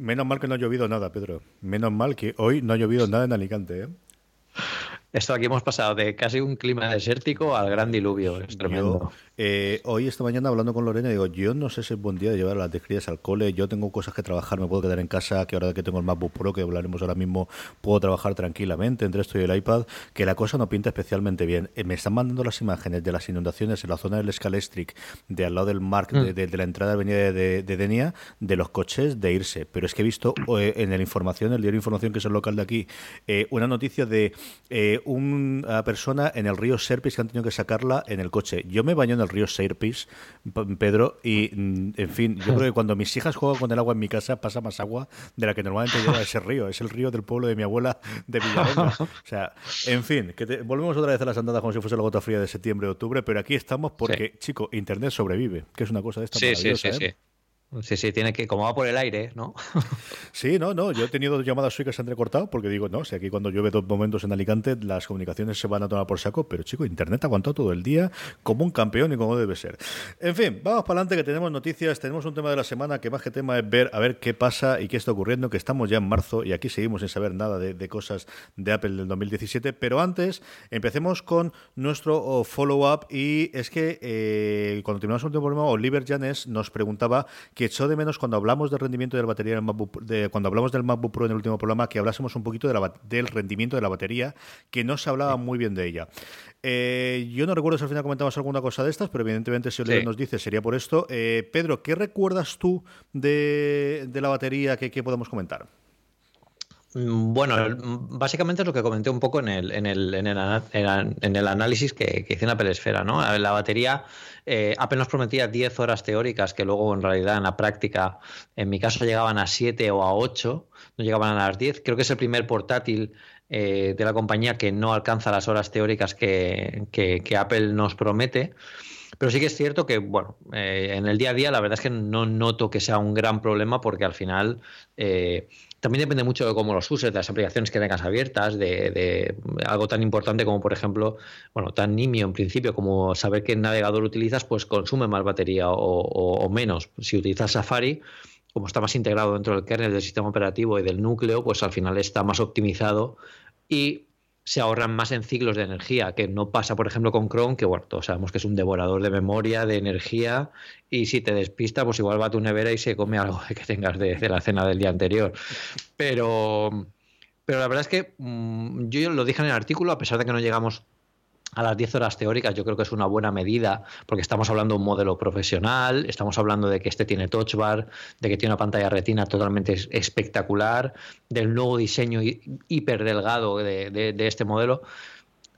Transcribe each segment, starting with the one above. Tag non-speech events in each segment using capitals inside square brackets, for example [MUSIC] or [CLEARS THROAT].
Menos mal que no ha llovido nada, Pedro. Menos mal que hoy no ha llovido nada en Alicante, ¿eh? Esto aquí hemos pasado de casi un clima desértico al gran diluvio. Es tremendo. Eh, hoy, esta mañana, hablando con Lorena, digo, yo no sé si es buen día de llevar a las crías al cole. Yo tengo cosas que trabajar, me puedo quedar en casa, que ahora que tengo el MacBook Pro, que hablaremos ahora mismo, puedo trabajar tranquilamente entre esto y el iPad, que la cosa no pinta especialmente bien. Eh, me están mandando las imágenes de las inundaciones en la zona del Scalestric, de al lado del Mark, de, mm. la entrada de avenida de, de, Denia, de los coches de irse. Pero es que he visto eh, en la información, el diario Información, que es el local de aquí, una noticia de una persona en el río Serpis que han tenido que sacarla en el coche. Yo me baño en el río Serpis, Pedro, y mm, en fin, yo creo que cuando mis hijas juegan con el agua en mi casa pasa más agua de la que normalmente lleva ese río. Es el río del pueblo de mi abuela de Villarona. [LAUGHS] O sea, en fin, que volvemos otra vez a las andadas como si fuese la gota fría de septiembre o octubre, pero aquí estamos porque, chico, Internet sobrevive, que es una cosa de esta sí, sí, sí, ¿eh? Sí, sí, tiene que, como va por el aire, ¿no? [LAUGHS] sí, no, no, yo he tenido llamadas suyas que se han recortado porque digo, no, si aquí cuando llueve dos momentos en Alicante las comunicaciones se van a tomar por saco, pero chico, Internet ha aguantado todo el día como un campeón y como debe ser. En fin, vamos para adelante que tenemos noticias, tenemos un tema de la semana que más que tema es ver a ver qué pasa y qué está ocurriendo, que estamos ya en marzo y aquí seguimos sin saber nada de, cosas de Apple del 2017, pero antes empecemos con nuestro oh, follow-up y es que eh, cuando terminamos el último problema, Oliver Janes nos preguntaba que echó de menos cuando hablamos del rendimiento de la batería del MacBook, de, cuando hablamos del MacBook Pro en el último programa, que hablásemos un poquito de del rendimiento de la batería, que no se hablaba muy bien de ella. Eh, yo no recuerdo si al final comentamos alguna cosa de estas, pero evidentemente si Oliver nos dice sería por esto. Eh, Pedro, ¿qué recuerdas tú de, la batería que, que podemos comentar? Mm, bueno, básicamente es lo que comenté un poco en el, en el, en el, análisis que, hice en la pelesfera. ¿no? La batería eh, apenas prometía 10 horas teóricas, que luego en realidad en la práctica, en mi caso, llegaban a 7 o a 8, no llegaban a las 10. Creo que es el primer portátil eh, de la compañía que no alcanza las horas teóricas que, que, Apple nos promete. Pero sí que es cierto que, bueno, eh, en el día a día la verdad es que no noto que sea un gran problema porque al final también depende mucho de cómo los uses, de las aplicaciones que tengas abiertas, de, algo tan importante como, por ejemplo, bueno, tan nimio en principio como saber qué navegador utilizas, pues consume más batería o, menos. Si utilizas Safari, como está más integrado dentro del kernel del sistema operativo y del núcleo, pues al final está más optimizado y se ahorran más en ciclos de energía, que no pasa, por ejemplo, con Chrome, que bueno, todos sabemos que es un devorador de memoria, de energía, y si te despista, pues igual va a tu nevera y se come algo [LAUGHS] que tengas de, la cena del día anterior. Pero, pero la verdad es que mm, yo lo dije en el artículo, a pesar de que no llegamos a las 10 horas teóricas yo creo que es una buena medida porque estamos hablando de un modelo profesional, estamos hablando de que este tiene touch bar, de que tiene una pantalla retina totalmente espectacular, del nuevo diseño hiper delgado de, este modelo.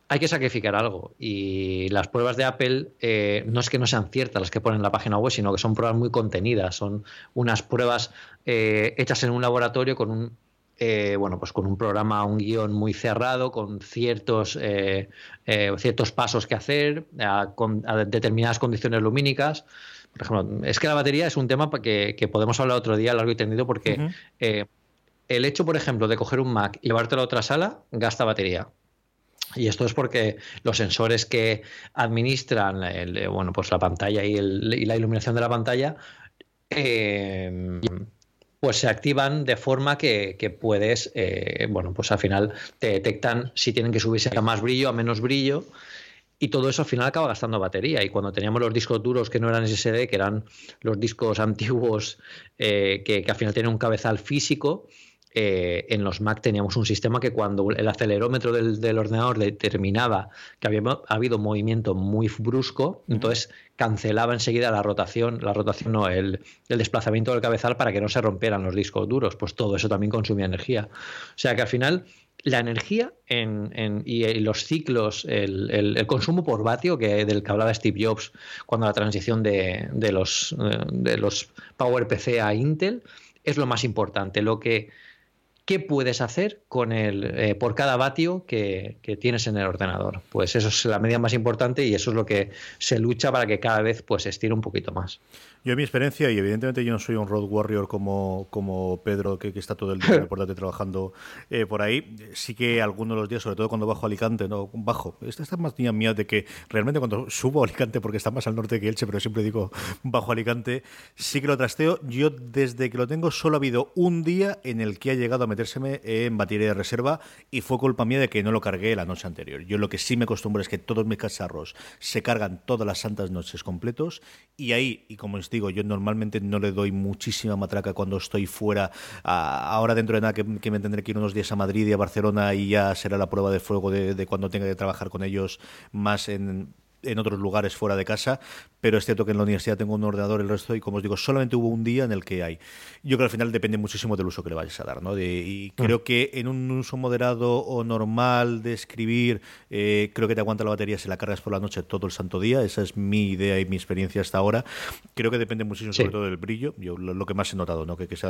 Hay que sacrificar algo y las pruebas de Apple eh, no es que no sean ciertas las que ponen en la página web, sino que son pruebas muy contenidas, son unas pruebas eh, hechas en un laboratorio con un eh, bueno, pues con un programa, un guion muy cerrado, con ciertos, eh, eh, ciertos pasos que hacer, con determinadas condiciones lumínicas. Por ejemplo, es que la batería es un tema que, que podemos hablar otro día largo y tendido porque el hecho, por ejemplo, de coger un Mac y llevártelo a otra sala gasta batería. Y esto es porque los sensores que administran bueno, pues la pantalla y, y, la iluminación de la pantalla pues se activan de forma que, puedes, eh, bueno, pues al final te detectan si tienen que subirse a más brillo, a menos brillo. y todo eso al final acaba gastando batería. Y cuando teníamos los discos duros que no eran SSD, que eran los discos [LAUGHS] antiguos eh, que, al final tenían un cabezal físico, eh, en los Mac teníamos un sistema que cuando el acelerómetro del, ordenador determinaba que había habido movimiento muy brusco, entonces cancelaba enseguida la rotación, la rotación no, el, el, desplazamiento del cabezal para que no se rompieran los discos duros. Pues todo eso también consumía energía. O sea que al final la energía en, y, los ciclos, el, consumo por vatio que, del que hablaba Steve Jobs cuando la transición de, los, eh, de los PowerPC a Intel es lo más importante. Lo que ¿Qué puedes hacer con el, eh, por cada vatio que, que, tienes en el ordenador? Pues eso es la medida más importante y eso es lo que se lucha para que cada vez pues, estire un poquito más. Yo, en mi experiencia, y evidentemente yo no soy un road warrior como, como Pedro, que, está todo el día importante [LAUGHS] trabajando eh, por ahí, sí que algunos de los días, sobre todo cuando bajo a Alicante, no, bajo, esta es más niña mía de que realmente cuando subo a Alicante, porque está más al norte que Elche, pero siempre digo bajo Alicante, sí que lo trasteo. Yo, desde que lo tengo, solo ha habido un día en el que ha llegado a en batería de reserva y fue culpa mía de que no lo cargué la noche anterior. Yo lo que sí me acostumbro es que todos mis cacharros se cargan todas las santas noches completos y ahí, y como digo, yo normalmente no le doy muchísima matraca cuando estoy fuera. ahora dentro de nada que, me tendré que ir unos días a Madrid y a Barcelona y ya será la prueba de fuego de cuando tenga que trabajar con ellos más en en otros lugares fuera de casa, pero es cierto que en la universidad tengo un ordenador, el resto, y como os digo, solamente hubo un día en el que hay. Yo creo que al final depende muchísimo del uso que le vayas a dar, ¿no? y creo mm. que en un uso moderado o normal de escribir, eh, creo que te aguanta la batería si la cargas por la noche todo el santo día, esa es mi idea y mi experiencia hasta ahora. Creo que depende muchísimo sobre todo del brillo, yo lo, que más he notado, ¿no? Que, que es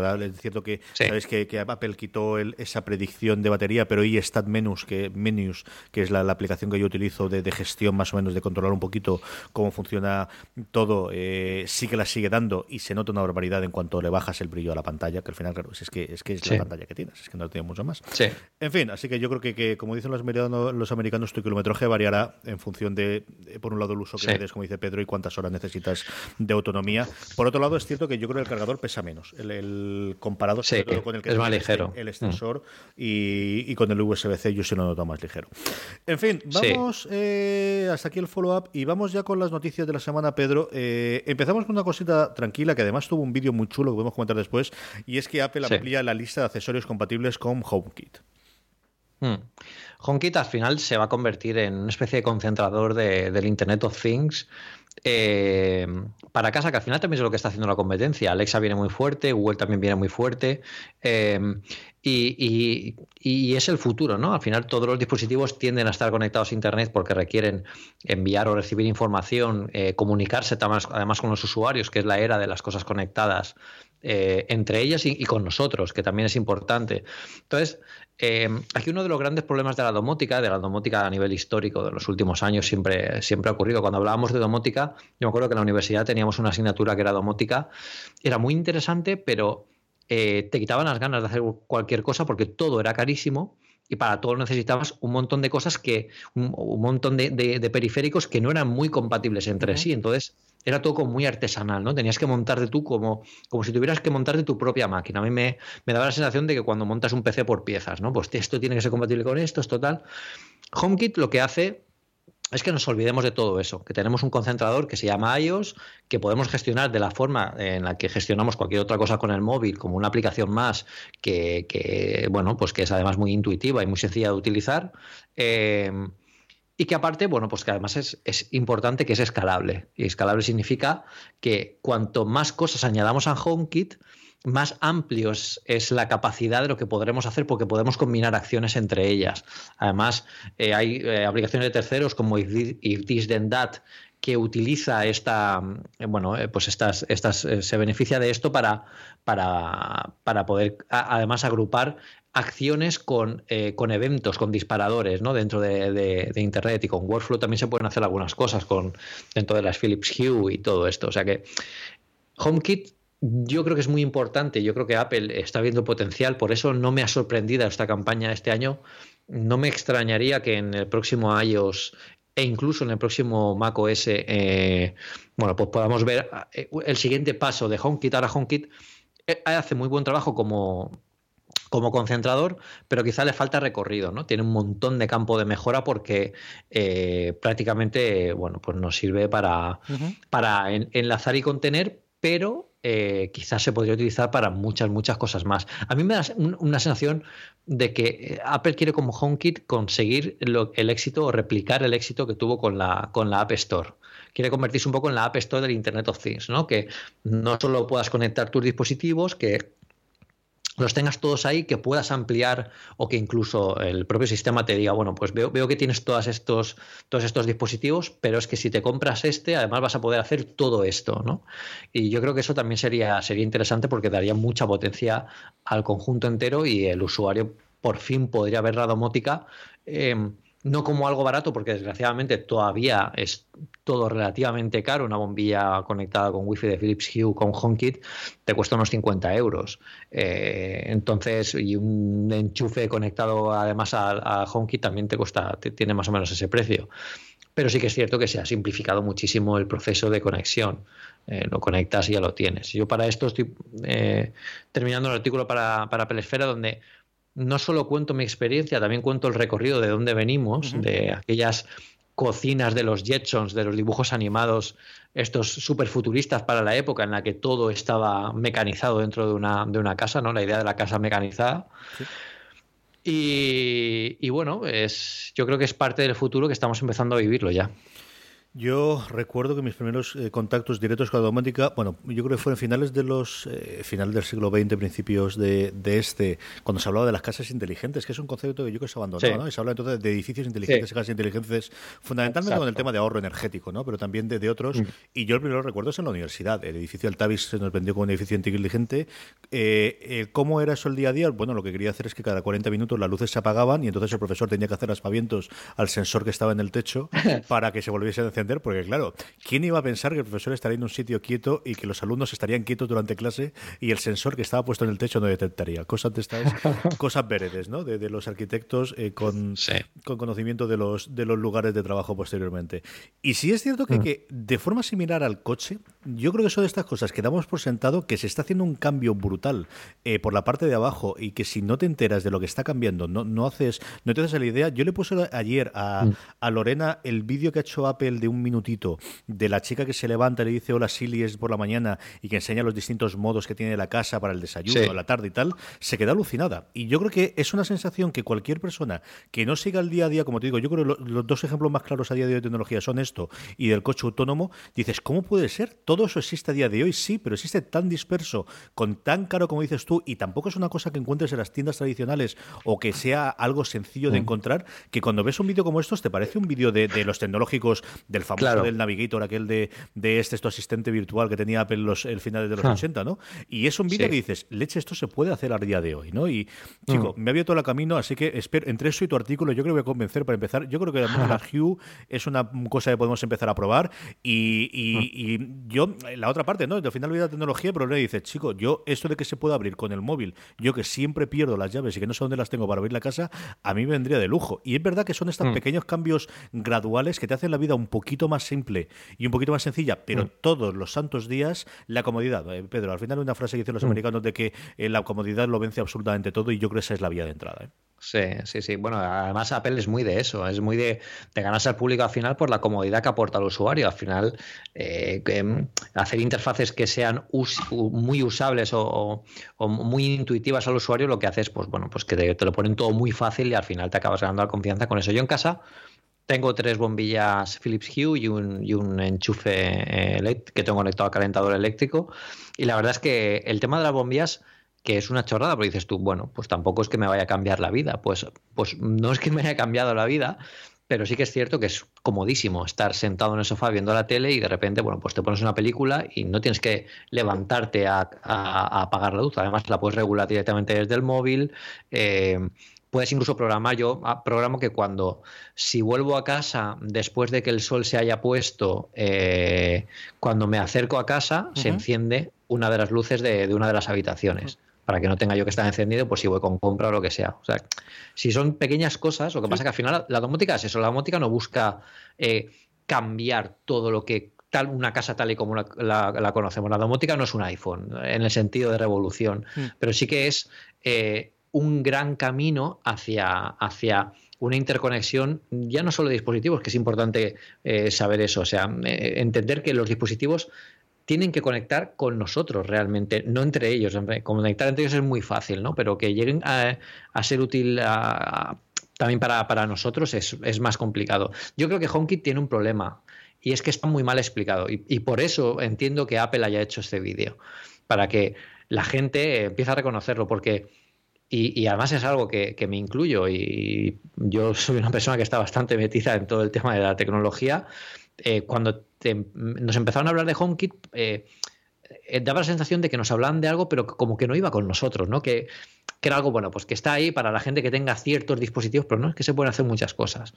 cierto que, sabes que, Apple quitó esa predicción de batería, pero y Stat Menus, que, Menus, que es la, aplicación que yo utilizo de, de gestión más o menos de control un poquito cómo funciona todo, eh, sí que la sigue dando y se nota una barbaridad en cuanto le bajas el brillo a la pantalla, que al final, claro, es que es, que es la pantalla que tienes, es que no tiene mucho más. En fin, así que yo creo que, como dicen los americanos, los americanos, tu kilometraje variará en función de, por un lado, el uso que le como dice Pedro, y cuántas horas necesitas de autonomía. Por otro lado, es cierto que yo creo que el cargador pesa menos, el, comparado con el que es más ligero. el extensor y, con el USB-C yo sí lo noto más ligero. En fin, vamos eh, hasta aquí el follow y vamos ya con las noticias de la semana, Pedro. Eh, empezamos con una cosita tranquila que además tuvo un vídeo muy chulo que podemos comentar después y es que Apple amplía la lista de accesorios compatibles con HomeKit. Hmm. HomeKit al final se va a convertir en una especie de concentrador del Internet of Things eh, para casa, que al final también es lo que está haciendo la competencia. Alexa viene muy fuerte, Google también viene muy fuerte. Eh, y, es el futuro, ¿no? Al final todos los dispositivos tienden a estar conectados a Internet porque requieren enviar o recibir información, eh, comunicarse además, con los usuarios, que es la era de las cosas conectadas entre ellas y, con nosotros, que también es importante. Entonces, eh, aquí uno de los grandes problemas de la domótica, de la domótica a nivel histórico de los últimos años, siempre, siempre ha ocurrido. Cuando hablábamos de domótica, yo me acuerdo que en la universidad teníamos una asignatura que era domótica. Era muy interesante, pero eh, te quitaban las ganas de hacer cualquier cosa porque todo era carísimo y para todo necesitabas un montón de cosas que, un, montón de, periféricos que no eran muy compatibles entre sí. Entonces, era todo como muy artesanal, ¿no? Tenías que montarte tú como, como si tuvieras que montarte tu propia máquina. A mí me, me, daba la sensación de que cuando montas un PC por piezas, ¿no? Pues esto tiene que ser compatible con esto, esto tal. HomeKit lo que hace es que nos olvidemos de todo eso, que tenemos un concentrador que se llama iOS, que podemos gestionar de la forma en la que gestionamos cualquier otra cosa con el móvil, como una aplicación más que, bueno, pues que es además muy intuitiva y muy sencilla de utilizar. Eh, y que aparte, bueno, pues que además es, importante que es escalable. Y escalable significa que cuanto más cosas añadamos a HomeKit, más amplios es la capacidad de lo que podremos hacer porque podemos combinar acciones entre ellas. Además, eh, hay eh, aplicaciones de terceros como If This Then That que utiliza esta, eh, bueno, pues estas, estas, se beneficia de esto para, para, para poder además agrupar acciones con, con eventos, con disparadores ¿no? dentro de, Internet y con Workflow también se pueden hacer algunas cosas con, dentro de las Philips Hue y todo esto. O sea que HomeKit yo creo que es muy importante, yo creo que Apple está viendo potencial, por eso no me ha sorprendido esta campaña este año. No me extrañaría que en el próximo iOS e incluso en el próximo macOS, eh, bueno, pues podamos ver eh, el siguiente paso de HomeKit. Ahora HomeKit hace muy buen trabajo como como concentrador, pero quizá le falta recorrido, ¿no? Tiene un montón de campo de mejora porque eh, prácticamente, bueno, pues nos sirve para, para enlazar y contener, pero eh, quizás se podría utilizar para muchas, muchas cosas más. A mí me da una sensación de que eh, Apple quiere como HomeKit conseguir el éxito o replicar el éxito que tuvo con la, con la App Store quiere convertirse un poco en la App Store del Internet of Things, ¿no? Que no solo puedas conectar tus dispositivos, que los tengas todos ahí, que puedas ampliar o que incluso el propio sistema te diga, bueno, pues veo, veo que tienes todos estos, todos estos dispositivos, pero es que si te compras este, además vas a poder hacer todo esto, ¿no? Y yo creo que eso también sería, sería interesante porque daría mucha potencia al conjunto entero y el usuario por fin podría ver la domótica. Em, no como algo barato, porque desgraciadamente todavía es todo relativamente caro. Una bombilla conectada con Wi-Fi de Philips Hue con HomeKit te cuesta unos 50 euros. Eh, entonces, y un enchufe conectado además a, HomeKit también te cuesta, tiene más o menos ese precio. Pero sí que es cierto que se ha simplificado muchísimo el proceso de conexión. Eh, lo conectas y ya lo tienes. Yo para esto estoy eh, terminando el artículo para, para Pelesfera, donde no solo cuento mi experiencia, también cuento el recorrido de dónde venimos, de aquellas cocinas de los Jetsons, de los dibujos animados, estos súper futuristas para la época en la que todo estaba mecanizado dentro de una, de una casa, ¿no? La idea de la casa mecanizada. Y, y, bueno, es, yo creo que es parte del futuro que estamos empezando a vivirlo ya. Yo recuerdo que mis primeros eh, contactos directos con la domótica, bueno, yo creo que fueron finales de los eh, finales del siglo XX, principios de, este, cuando se hablaba de las casas inteligentes, que es un concepto que yo creo que se abandonado, ¿no? Y se habla entonces de edificios inteligentes y casas inteligentes, fundamentalmente con el tema de ahorro energético, ¿no? Pero también de, otros. Mm. Y yo el primero recuerdo es en la universidad. El edificio Altavis se nos vendió como un edificio inteligente. Eh, ¿Cómo era eso el día a día? Bueno, lo que quería hacer es que cada 40 minutos las luces se apagaban y entonces el profesor tenía que hacer aspavientos al sensor que estaba en el techo [LAUGHS] para que se volviese a encender porque claro, ¿quién iba a pensar que el profesor estaría en un sitio quieto y que los alumnos estarían quietos durante clase y el sensor que estaba puesto en el techo no detectaría? Cosas de estas, [LAUGHS] cosas veredes, ¿no? De, los arquitectos eh, con, con conocimiento de los, de los lugares de trabajo posteriormente. Y sí es cierto que, mm. que de forma similar al coche, yo creo que son de estas cosas que damos por sentado que se está haciendo un cambio brutal eh, por la parte de abajo y que si no te enteras de lo que está cambiando, no, no haces, no te haces la idea. Yo le puse ayer a, mm. a Lorena el vídeo que ha hecho Apple de un minutito de la chica que se levanta y le dice hola Silly es por la mañana y que enseña los distintos modos que tiene la casa para el desayuno, la tarde y tal, se queda alucinada. Y yo creo que es una sensación que cualquier persona que no siga el día a día, como te digo, yo creo que los dos ejemplos más claros a día de hoy de tecnología son esto y del coche autónomo, dices, ¿cómo puede ser? Todo eso existe a día de hoy, sí, pero existe tan disperso, con tan caro como dices tú, y tampoco es una cosa que encuentres en las tiendas tradicionales o que sea algo sencillo de mm. encontrar, que cuando ves un vídeo como estos te parece un vídeo de, los tecnológicos del famoso del Navigator, aquel de, de este esto asistente virtual que tenía Apple los, el final de los 80, ¿no? Y es un vídeo que dices, leche, esto se puede hacer a día de hoy, ¿no? Y, chico, mm. me ha abierto el camino, así que espero, entre eso y tu artículo, yo creo que voy a convencer para empezar. Yo creo que la [LAUGHS] Hue es una cosa que podemos empezar a probar y, y, mm. y yo, la otra parte, ¿no? Al final de la tecnología, pero le dice, chico, yo esto de que se pueda abrir con el móvil, yo que siempre pierdo las llaves y que no sé dónde las tengo para abrir la casa, a mí me vendría de lujo. Y es verdad que son estos mm. pequeños cambios graduales que te hacen la vida un poquito más simple y un poquito más sencilla, pero mm. todos los santos días la comodidad. Eh, Pedro, al final hay una frase que dicen los americanos de que eh, la comodidad lo vence absolutamente todo y yo creo que esa es la vía de entrada. ¿eh? Sí, sí, sí. Bueno, además Apple es muy de eso, es muy de, ganarse al público al final por la comodidad que aporta al usuario. Al final, eh, mm, hacer interfaces que sean muy usables o, muy intuitivas al usuario, lo que hace es, pues bueno, pues que te, lo ponen todo muy fácil y al final te acabas ganando la confianza con eso. Yo en casa tengo tres bombillas Philips Hue y un, y un enchufe eh, que tengo conectado al calentador eléctrico. Y la verdad es que el tema de las bombillas que es una chorrada, porque dices tú, bueno, pues tampoco es que me vaya a cambiar la vida. Pues, pues no es que me haya cambiado la vida, pero sí que es cierto que es comodísimo estar sentado en el sofá viendo la tele y de repente, bueno, pues te pones una película y no tienes que levantarte a, apagar la luz. Además, la puedes regular directamente desde el móvil. Eh, puedes incluso programar, yo ah, programo que cuando, si vuelvo a casa después de que el sol se haya puesto, eh, cuando me acerco a casa, se enciende una de las luces de, una de las habitaciones para que no tenga yo que estar encendido, pues si voy con compra o lo que sea. O sea, si son pequeñas cosas, lo que pasa es que al final la domótica es eso, la domótica no busca eh, cambiar todo lo que tal una casa tal y como la, conocemos. La domótica no es un iPhone en el sentido de revolución, mm. pero sí que es eh, un gran camino hacia, hacia una interconexión, ya no solo de dispositivos, que es importante eh, saber eso, o sea, eh, entender que los dispositivos tienen que conectar con nosotros realmente, no entre ellos. Conectar entre ellos es muy fácil, ¿no? Pero que lleguen a, ser útil también para, nosotros es, más complicado. Yo creo que HomeKit tiene un problema y es que está muy mal explicado y, por eso entiendo que Apple haya hecho este vídeo, para que la gente empiece a reconocerlo, porque... Y, además es algo que, me incluyo y yo soy una persona que está bastante metida en todo el tema de la tecnología. Eh, cuando nos empezaron a hablar de HomeKit, eh, eh, daba la sensación de que nos hablaban de algo, pero como que no iba con nosotros, ¿no? Que, era algo, bueno, pues que está ahí para la gente que tenga ciertos dispositivos, pero no es que se pueden hacer muchas cosas.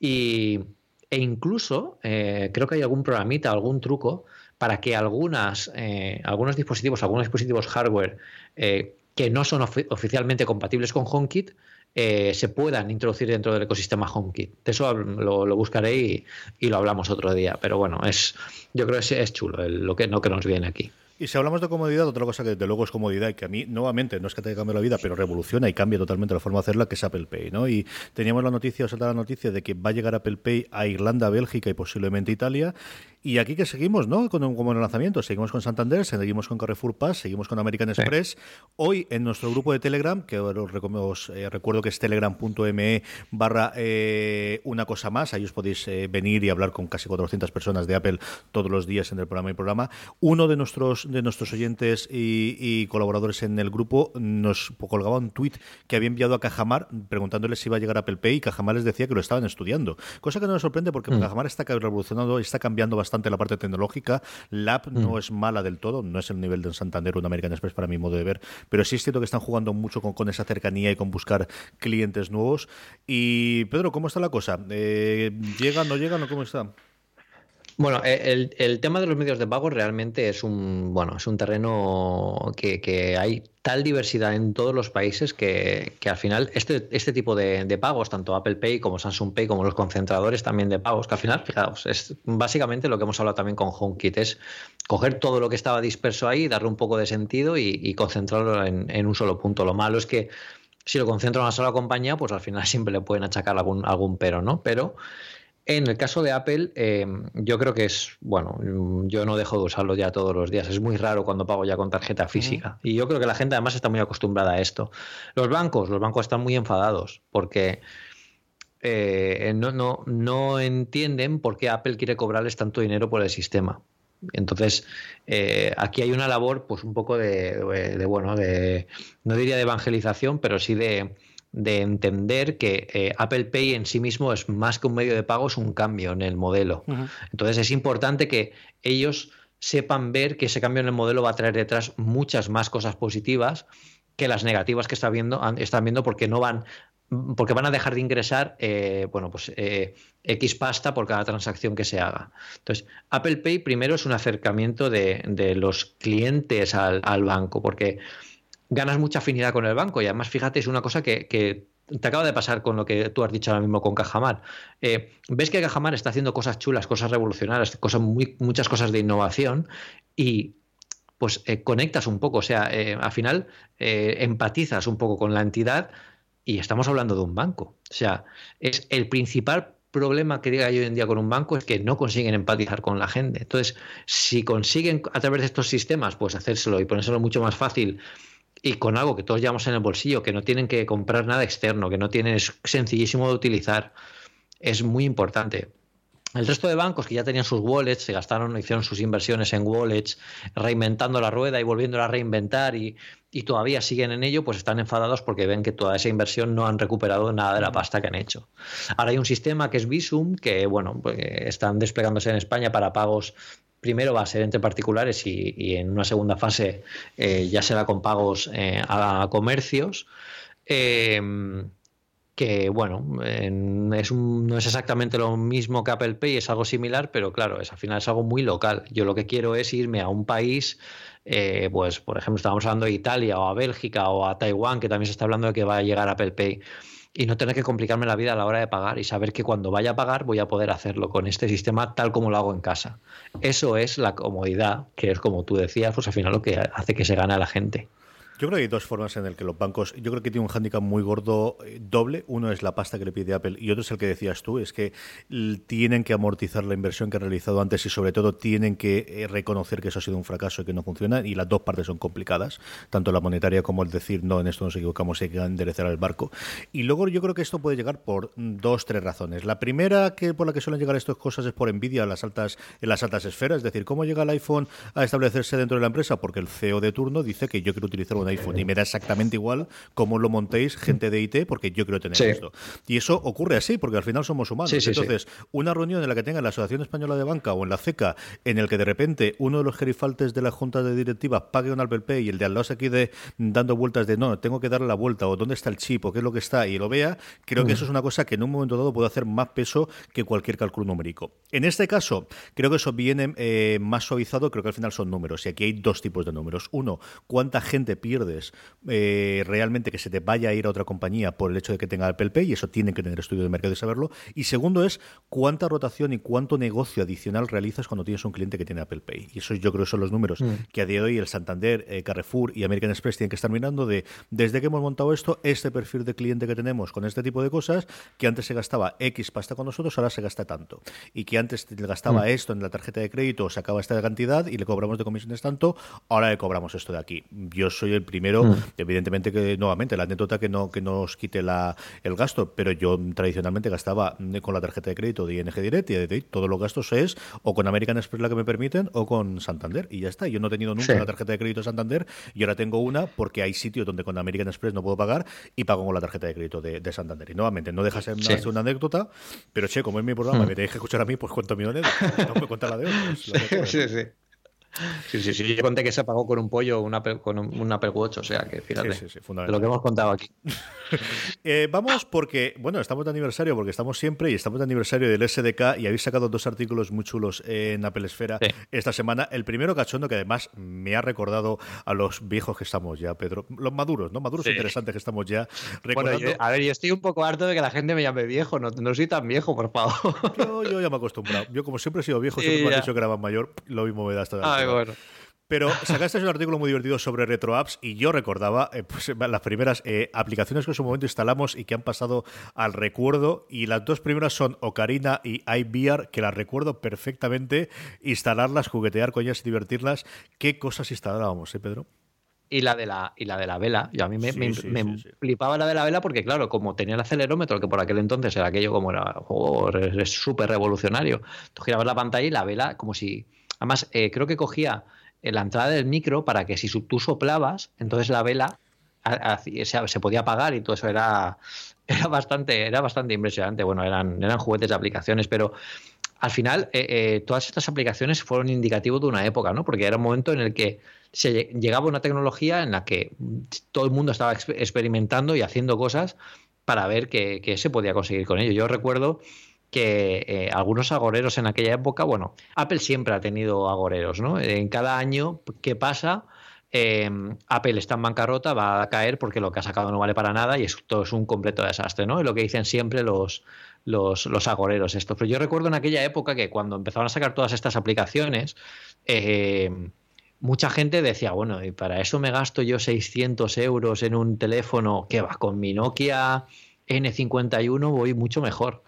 Y, e incluso creo que hay algún programita, algún truco para que algunas, algunos dispositivos, algunos dispositivos hardware que no son oficialmente compatibles con HomeKit, eh, se puedan introducir dentro del ecosistema HomeKit. De eso lo, buscaré y, lo hablamos otro día. Pero bueno, es yo creo que es, chulo lo que, no que nos viene aquí. Y si hablamos de comodidad, otra cosa que desde luego es comodidad y que a mí, nuevamente, no es que te cambie la vida, pero revoluciona y cambia totalmente la forma de hacerla, que es Apple Pay, ¿no? Y teníamos la noticia, o la noticia de que va a llegar Apple Pay a Irlanda, Bélgica y posiblemente Italia. Y aquí que seguimos, ¿no? Con, como en el lanzamiento, seguimos con Santander, seguimos con Carrefour Pass, seguimos con American Express. Hoy en nuestro grupo de Telegram, que os, eh, recuerdo que es telegram.me barra eh, una cosa más, ahí os podéis eh, venir y hablar con casi 400 personas de Apple todos los días en el programa y programa. Uno de nuestros de nuestros oyentes y, colaboradores en el grupo nos colgaba un tuit que había enviado a Cajamar preguntándole si iba a llegar a Apple Pay y Cajamar les decía que lo estaban estudiando. Cosa que no nos sorprende porque mm. Cajamar está revolucionando y está cambiando bastante la parte tecnológica. La app no mm. es mala del todo, no es el nivel de Santander o un American Express para mi modo de ver, pero sí es cierto que están jugando mucho con, esa cercanía y con buscar clientes nuevos. Y Pedro, ¿cómo está la cosa? Eh, ¿Llegan, no llegan o cómo está? Bueno, e, el, tema de los medios de pago realmente es un bueno, es un terreno que, hay tal diversidad en todos los países que, al final este, este tipo de, pagos, tanto Apple Pay como Samsung Pay, como los concentradores también de pagos, que al final, fijaos, es básicamente lo que hemos hablado también con HomeKit, es coger todo lo que estaba disperso ahí, darle un poco de sentido y, concentrarlo en, un solo punto. Lo malo es que si lo concentro en una sola compañía, pues al final [LAUGHS] siempre le pueden achacar algún, algún pero, ¿no? Pero en el caso de Apple, em, yo creo que es, bueno, yo no dejo de usarlo ya todos los días. Es muy raro cuando pago ya con tarjeta física. Y yo creo que la gente además está muy acostumbrada a esto. Los bancos, los bancos están muy enfadados porque eh, no, no, no entienden por qué Apple quiere cobrarles tanto dinero por el sistema. Entonces, eh, aquí hay una labor, pues un poco de, de, bueno, de, no diría de evangelización, pero sí de, de entender que eh, Apple Pay en sí mismo es más que un medio de pago, es un cambio en el modelo. Entonces es importante que ellos sepan ver que ese cambio en el modelo va a traer detrás muchas más cosas positivas que las negativas que está viendo, están viendo porque no van porque van a dejar de ingresar eh, bueno pues eh, x pasta por cada transacción que se haga entonces Apple Pay primero es un acercamiento de, los clientes al, al banco porque ganas mucha afinidad con el banco y además fíjate, es una cosa que, te acaba de pasar con lo que tú has dicho ahora mismo con Cajamar. Eh, ves que Cajamar está haciendo cosas chulas, cosas revolucionarias, cosas muy, muchas cosas de innovación y pues eh, conectas un poco, o sea, eh, al final empatizas un poco con la entidad y estamos hablando de un banco. O sea, es el principal problema que diga hoy en día con un banco es que no consiguen empatizar con la gente. Entonces, si consiguen a través de estos sistemas, pues hacérselo y ponérselo mucho más fácil y con algo que todos llevamos en el bolsillo, que no tienen que comprar nada externo, que no tienen, es sencillísimo de utilizar, es muy importante. El resto de bancos que ya tenían sus wallets, se gastaron, hicieron sus inversiones en wallets, reinventando la rueda y volviéndola a reinventar y, todavía siguen en ello, pues están enfadados porque ven que toda esa inversión no han recuperado nada de la pasta que han hecho. Ahora hay un sistema que es Visum, que bueno, pues, están desplegándose en España para pagos primero va a ser entre particulares y, en una segunda fase eh, ya será con pagos eh, a comercios. Em, que bueno, es no es exactamente lo mismo que Apple Pay, es algo similar, pero claro, es, al final es algo muy local. Yo lo que quiero es irme a un país, eh, pues por ejemplo, estamos hablando de Italia o a Bélgica o a Taiwán, que también se está hablando de que va a llegar Apple Pay y no tener que complicarme la vida a la hora de pagar y saber que cuando vaya a pagar voy a poder hacerlo con este sistema tal como lo hago en casa. Eso es la comodidad, que es como tú decías, pues al final lo que hace que se gane a la gente. Yo creo que hay dos formas en el que los bancos, yo creo que tiene un hándicap muy gordo eh, doble. Uno es la pasta que le pide Apple y otro es el que decías tú, es que tienen que amortizar la inversión que han realizado antes y sobre todo tienen que eh, reconocer que eso ha sido un fracaso y que no funciona y las dos partes son complicadas, tanto la monetaria como el decir no, en esto nos equivocamos, hay que enderezar el barco. Y luego yo creo que esto puede llegar por dos, tres razones. La primera que por la que suelen llegar estas cosas es por envidia a las altas, en las altas esferas, es decir, ¿cómo llega el iPhone a establecerse dentro de la empresa? Porque el CEO de turno dice que yo quiero utilizar iPhone y me da exactamente igual cómo lo montéis gente de IT porque yo quiero tener esto. Y eso ocurre así porque al final somos humanos. Entonces, una reunión en la que tenga la Asociación Española de Banca o en la CECA en el que de repente uno de los gerifaltes de la junta de directivas pague un Apple Pay y el de al lado se quede dando vueltas de no, tengo que darle la vuelta o dónde está el chip o qué es lo que está y lo vea, creo que mm. eso es una cosa que en un momento dado puede hacer más peso que cualquier cálculo numérico. En este caso, creo que eso viene eh, más suavizado, creo que al final son números y aquí hay dos tipos de números. Uno, cuánta gente pierdes eh, realmente que se te vaya a ir a otra compañía por el hecho de que tenga Apple Pay, y eso tienen que tener estudio de mercado y saberlo. Y segundo es cuánta rotación y cuánto negocio adicional realizas cuando tienes un cliente que tiene Apple Pay. Y eso yo creo que son los números mm. que a día de hoy el Santander, eh, Carrefour y American Express tienen que estar mirando de desde que hemos montado esto, este perfil de cliente que tenemos con este tipo de cosas, que antes se gastaba X pasta con nosotros, ahora se gasta tanto. Y que antes gastaba mm. esto en la tarjeta de crédito, se acaba esta cantidad y le cobramos de comisiones tanto, ahora le cobramos esto de aquí. Yo soy el primero, mm. evidentemente que nuevamente la anécdota que no que nos quite la, el gasto, pero yo tradicionalmente gastaba con la tarjeta de crédito de ING Direct y de todos los gastos es o con American Express la que me permiten o con Santander y ya está. Yo no he tenido nunca una tarjeta de crédito Santander y ahora tengo una porque hay sitios donde con American Express no puedo pagar y pago con la tarjeta de crédito de, Santander. Y nuevamente, no deja ser una, anécdota, pero che, como es mi programa, mm. me tenéis que escuchar a mí, pues cuento mi anécdota. No me cuenta la de otros. [LAUGHS] sí, sí. Sí, sí, sí. Yo conté que se pagó con un pollo un con un, Apple Watch, o sea que fíjate. Sí, sí, lo que hemos contado aquí. [LAUGHS] Eh, vamos porque, bueno, estamos de aniversario, porque estamos siempre y estamos de aniversario del SDK y habéis sacado dos artículos muy chulos en Apple Esfera esta semana. El primero cachondo que además me ha recordado a los viejos que estamos ya, Pedro. Los maduros, ¿no? Maduros interesantes que estamos ya recordando. Bueno, a ver, yo estoy un poco harto de que la gente me llame viejo. No, no soy tan viejo, por favor. Yo, ya me he acostumbrado. Yo, como siempre he sido viejo, siempre me han dicho que era más mayor. Lo mismo me da hasta. Pero sacaste un artículo muy divertido sobre retro apps y yo recordaba eh, pues, las primeras eh, aplicaciones que en su momento instalamos y que han pasado al recuerdo. Y las dos primeras son Ocarina y iVR, que las recuerdo perfectamente. Instalarlas, juguetear con ellas y divertirlas. ¿Qué cosas instalábamos, eh, Pedro? Y la de la, y la de la vela. Yo a mí me, flipaba la de la vela porque, claro, como tenía el acelerómetro, que por aquel entonces era aquello como era, oh, súper revolucionario. Tú girabas la pantalla y la vela como si... Además, creo que cogía la entrada del micro para que si tú soplabas, entonces la vela se podía apagar y todo eso era, [LAUGHS] era, bastante, era bastante impresionante. Bueno, eran, eran juguetes de aplicaciones, pero al final eh, eh, todas estas aplicaciones fueron indicativos de una época, ¿no? Porque era un momento en el que se llegaba una tecnología en la que todo el mundo estaba experimentando y haciendo cosas para ver qué se podía conseguir con ello. Yo recuerdo que eh, algunos agoreros en aquella época, bueno, Apple siempre ha tenido agoreros, ¿no? En cada año que pasa, em, Apple está en bancarrota, va a caer porque lo que ha sacado no vale para nada y esto es un completo desastre, ¿no? Es lo que dicen siempre los, los, agoreros esto. Pero yo recuerdo en aquella época que cuando empezaron a sacar todas estas aplicaciones, em, mucha gente decía, bueno, y para eso me gasto yo 600 euros en un teléfono que va con mi Nokia N51 voy mucho mejor.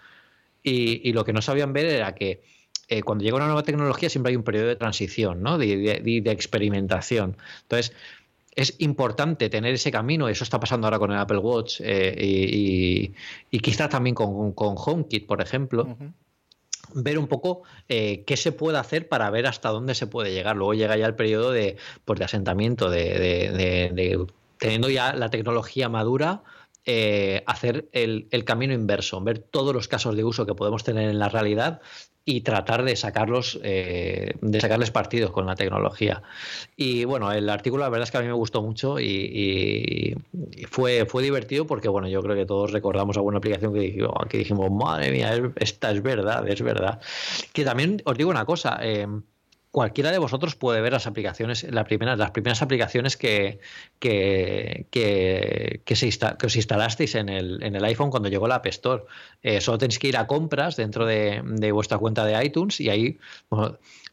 Y, lo que no sabían ver era que eh, cuando llega una nueva tecnología siempre hay un periodo de transición, ¿no? de, de, experimentación. Entonces, es importante tener ese camino, eso está pasando ahora con el Apple Watch eh, y, y, quizás también con, con, HomeKit, por ejemplo. ver un poco eh, qué se puede hacer para ver hasta dónde se puede llegar. Luego llega ya el periodo de, pues, de asentamiento, de, teniendo ya la tecnología madura, eh, hacer el, camino inverso, ver todos los casos de uso que podemos tener en la realidad y tratar de sacarlos, eh, de sacarles partidos con la tecnología. Y bueno, el artículo la verdad es que a mí me gustó mucho y, fue, fue divertido porque bueno, yo creo que todos recordamos alguna aplicación que dijimos, madre mía, esta es verdad, es verdad. Que también os digo una cosa, eh, cualquiera de vosotros puede ver las aplicaciones, las primeras, las primeras aplicaciones que, que, que, se que os instalasteis en el, en el, iPhone cuando llegó la App Store. Eh, solo tenéis que ir a compras dentro de, vuestra cuenta de iTunes y ahí,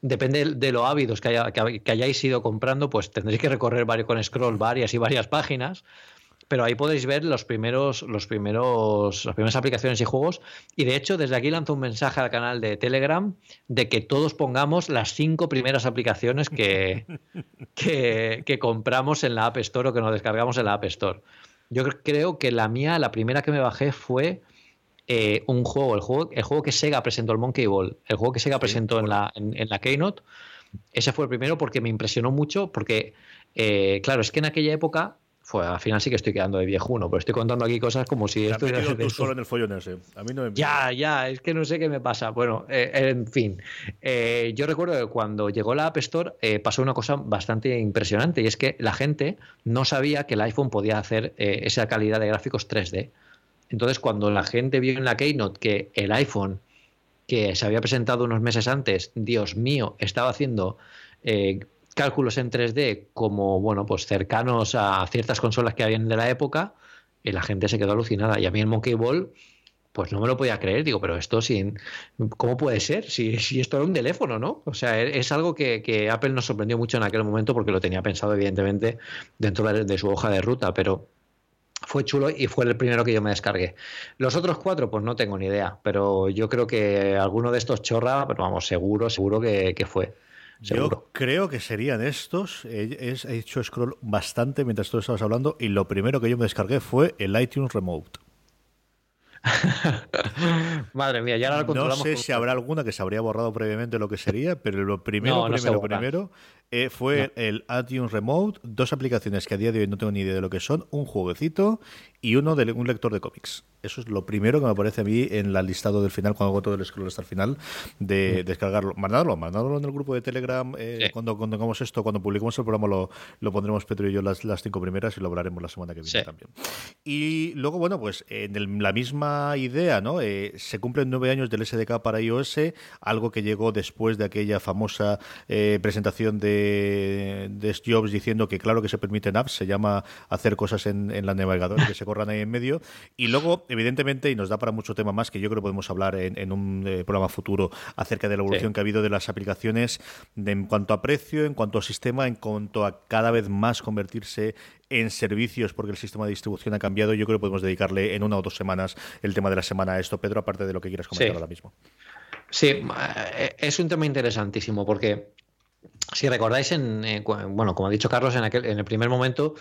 depende de lo ávidos que, que, hayáis ido comprando, pues tendréis que recorrer varios, con scroll varias y varias páginas pero ahí podéis ver los primeros, los primeros, las primeras aplicaciones y juegos. Y de hecho, desde aquí lanzo un mensaje al canal de Telegram de que todos pongamos las cinco primeras aplicaciones que, [LAUGHS] que, compramos en la App Store o que nos descargamos en la App Store. Yo creo que la mía, la primera que me bajé fue eh, un juego, el juego, el juego que Sega presentó, el Monkey Ball, el juego que Sega presentó en la, en, la Keynote. Ese fue el primero porque me impresionó mucho, porque, eh, claro, es que en aquella época fue, al final sí que estoy quedando de viejuno, pero estoy contando aquí cosas como si esto tú solo en el follón ese. A mí no me Ya, ya, es que no sé qué me pasa. Bueno, eh, en fin. Eh, yo recuerdo que cuando llegó la App Store eh, pasó una cosa bastante impresionante y es que la gente no sabía que el iPhone podía hacer esa calidad de gráficos 3D. Entonces, cuando la gente vio en la Keynote que el iPhone que se había presentado unos meses antes, Dios mío, estaba haciendo cálculos en 3D como, bueno, pues cercanos a ciertas consolas que habían de la época, y la gente se quedó alucinada. Y a mí el Monkey Ball, pues no me lo podía creer. Digo, pero esto sin. ¿Cómo puede ser? Si, si esto era un teléfono, ¿no? O sea, e, es algo que, Apple nos sorprendió mucho en aquel momento porque lo tenía pensado, evidentemente, dentro de, su hoja de ruta, pero fue chulo y fue el primero que yo me descargué. Los otros cuatro, pues no tengo ni idea, pero yo creo que alguno de estos chorra, pero vamos, seguro, seguro que, que fue. Yo creo que serían estos. He, hecho scroll bastante mientras tú estabas hablando y lo primero que yo me descargué fue el iTunes Remote. [LAUGHS] Madre mía, ya lo controlamos. No sé si habrá alguna que se habría borrado previamente lo que sería, pero lo primero, primero, primero eh, fue el iTunes Remote, dos aplicaciones que a día de hoy no tengo ni idea de lo que son, un jueguecito y uno de un lector de cómics. Eso es lo primero que me aparece a mí en el listado del final, cuando hago todo el scroll hasta el final, de descargarlo. Mandadlo, mandadlo en el grupo de Telegram. Eh, cuando, cuando tengamos esto, cuando publiquemos el programa, lo, lo pondremos Pedro y yo las, las, cinco primeras y lo hablaremos la semana que viene también. Y luego, bueno, pues en la misma idea, ¿no? Eh, se cumplen nueve años del SDK para iOS, algo que llegó después de aquella famosa eh, presentación de, de Jobs diciendo que, claro, que se permiten apps, se llama hacer cosas en, en la navegadora que se corran ahí en medio. Y luego, evidentemente, y nos da para mucho tema más, que yo creo que podemos hablar en, un eh, programa futuro acerca de la evolución que ha habido de las aplicaciones en cuanto a precio, en cuanto a sistema, en cuanto a cada vez más convertirse en servicios porque el sistema de distribución ha cambiado. Yo creo que podemos dedicarle en una o dos semanas el tema de la semana a esto, Pedro, aparte de lo que quieras comentar ahora mismo. Sí, eh, es un tema interesantísimo porque si recordáis, en, eh, bueno, como ha dicho Carlos, en, aquel, en el primer momento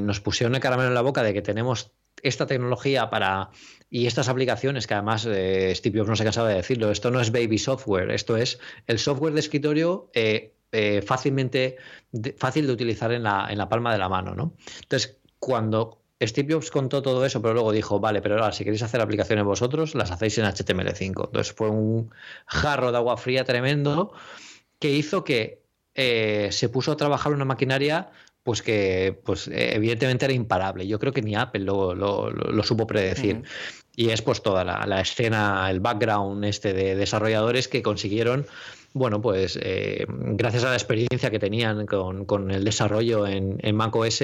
nos pusieron el caramelo en la boca de que tenemos esta tecnología para y estas aplicaciones que además eh, Steve Jobs no se cansaba de decirlo, esto no es baby software, esto es el software de escritorio eh, eh, fácilmente fácil de utilizar en la, en la palma de la mano, ¿no? Entonces, cuando Steve Jobs contó todo eso, pero luego dijo, vale, pero ahora si queréis hacer aplicaciones vosotros, las hacéis en HTML5. Entonces fue un jarro de agua fría tremendo que hizo que se puso a trabajar una maquinaria pues que pues evidentemente era imparable. Yo creo que ni Apple lo, supo predecir. Y es pues toda la, escena, el background este de desarrolladores que consiguieron, bueno, pues eh, gracias a la experiencia que tenían con, el desarrollo en, en macOS,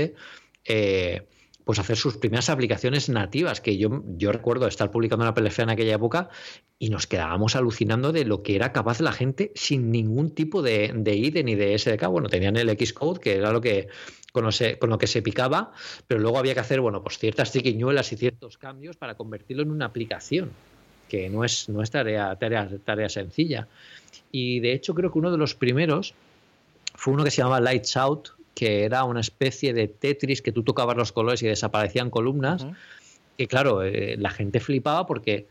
eh, pues hacer sus primeras aplicaciones nativas, que yo, yo recuerdo estar publicando una PLF en aquella época y nos quedábamos alucinando de lo que era capaz la gente sin ningún tipo de, de IDE ni de SDK. Bueno, tenían el Xcode, que era lo que con, lo que se picaba, pero luego había que hacer, bueno, pues ciertas triquiñuelas y ciertos cambios para convertirlo en una aplicación, que no es, no es tarea, tarea, tarea sencilla. Y de hecho creo que uno de los primeros fue uno que se llamaba Lights Out, que era una especie de Tetris que tú tocabas los colores y desaparecían columnas. Y claro, eh, la gente flipaba porque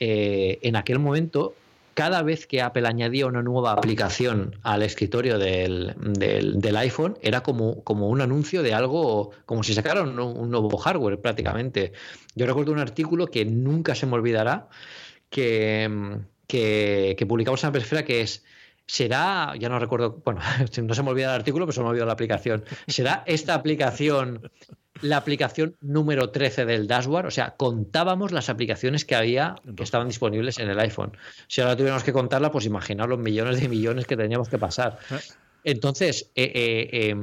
eh, en aquel momento, cada vez que Apple añadía una nueva aplicación al escritorio del, del, iPhone, era como, como, un anuncio de algo, como si sacaran un, nuevo hardware prácticamente. Yo recuerdo un artículo que nunca se me olvidará, que, que, que publicamos en Apple que es será, ya no recuerdo, bueno, [LAUGHS] no se me olvida el artículo, pero se me olvidado la aplicación. ¿Será esta aplicación la aplicación número 13 del dashboard, o sea, contábamos las aplicaciones que había que estaban disponibles en el iPhone. Si ahora tuviéramos que contarla, pues imaginar los millones de millones que teníamos que pasar. Eh. Entonces, eh, eh,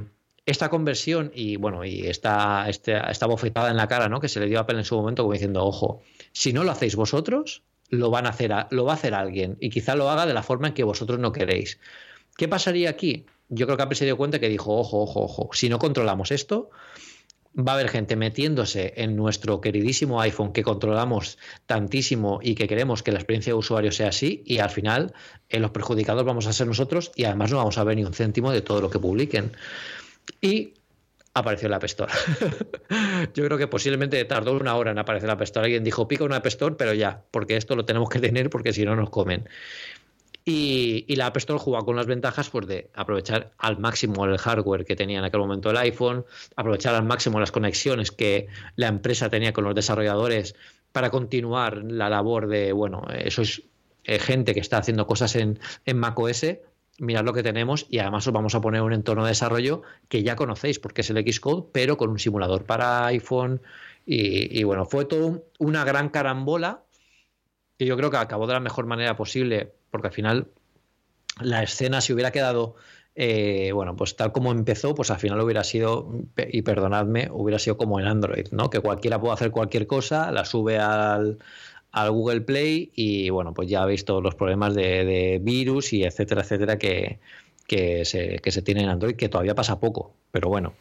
esta conversión y bueno, y esta, esta, esta, bofetada en la cara, ¿no? Que se le dio a Apple en su momento, como diciendo, ojo, si no lo hacéis vosotros, lo van a hacer, lo va a hacer alguien, y quizá lo haga de la forma en que vosotros no queréis. ¿Qué pasaría aquí? Yo creo que Apple se dio cuenta que dijo, ojo, ojo, ojo, si no controlamos esto, va a haber gente metiéndose en nuestro queridísimo iPhone que controlamos tantísimo y que queremos que la experiencia de usuario sea así y al final en los perjudicados vamos a ser nosotros y además no vamos a ver ni un céntimo de todo lo que publiquen. Y apareció la App [LAUGHS] Yo creo que posiblemente tardó una hora en aparecer la App Alguien dijo, pica una App pero ya, porque esto lo tenemos que tener porque si no nos comen. Y, la App Store juega con las ventajas pues, de aprovechar al máximo el hardware que tenía en aquel momento el iPhone, aprovechar al máximo las conexiones que la empresa tenía con los desarrolladores para continuar la labor de, bueno, eso es eh, gente que está haciendo cosas en, en macOS, mirad lo que tenemos y además os vamos a poner un entorno de desarrollo que ya conocéis porque es el Xcode, pero con un simulador para iPhone y, bueno, fue todo una gran carambola que yo creo que acabó de la mejor manera posible porque al final la escena si hubiera quedado eh, bueno, pues tal como empezó, pues al final hubiera sido, y perdonadme, hubiera sido como en Android, ¿no? Que cualquiera puede hacer cualquier cosa, la sube al, Google Play y bueno, pues ya habéis todos los problemas de, virus y etcétera, etcétera que, que, se, que se tiene en Android, que todavía pasa poco, pero bueno.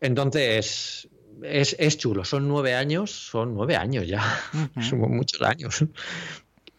Entonces, es, es, chulo, son nueve años, son nueve años ya, [LAUGHS] son muchos años.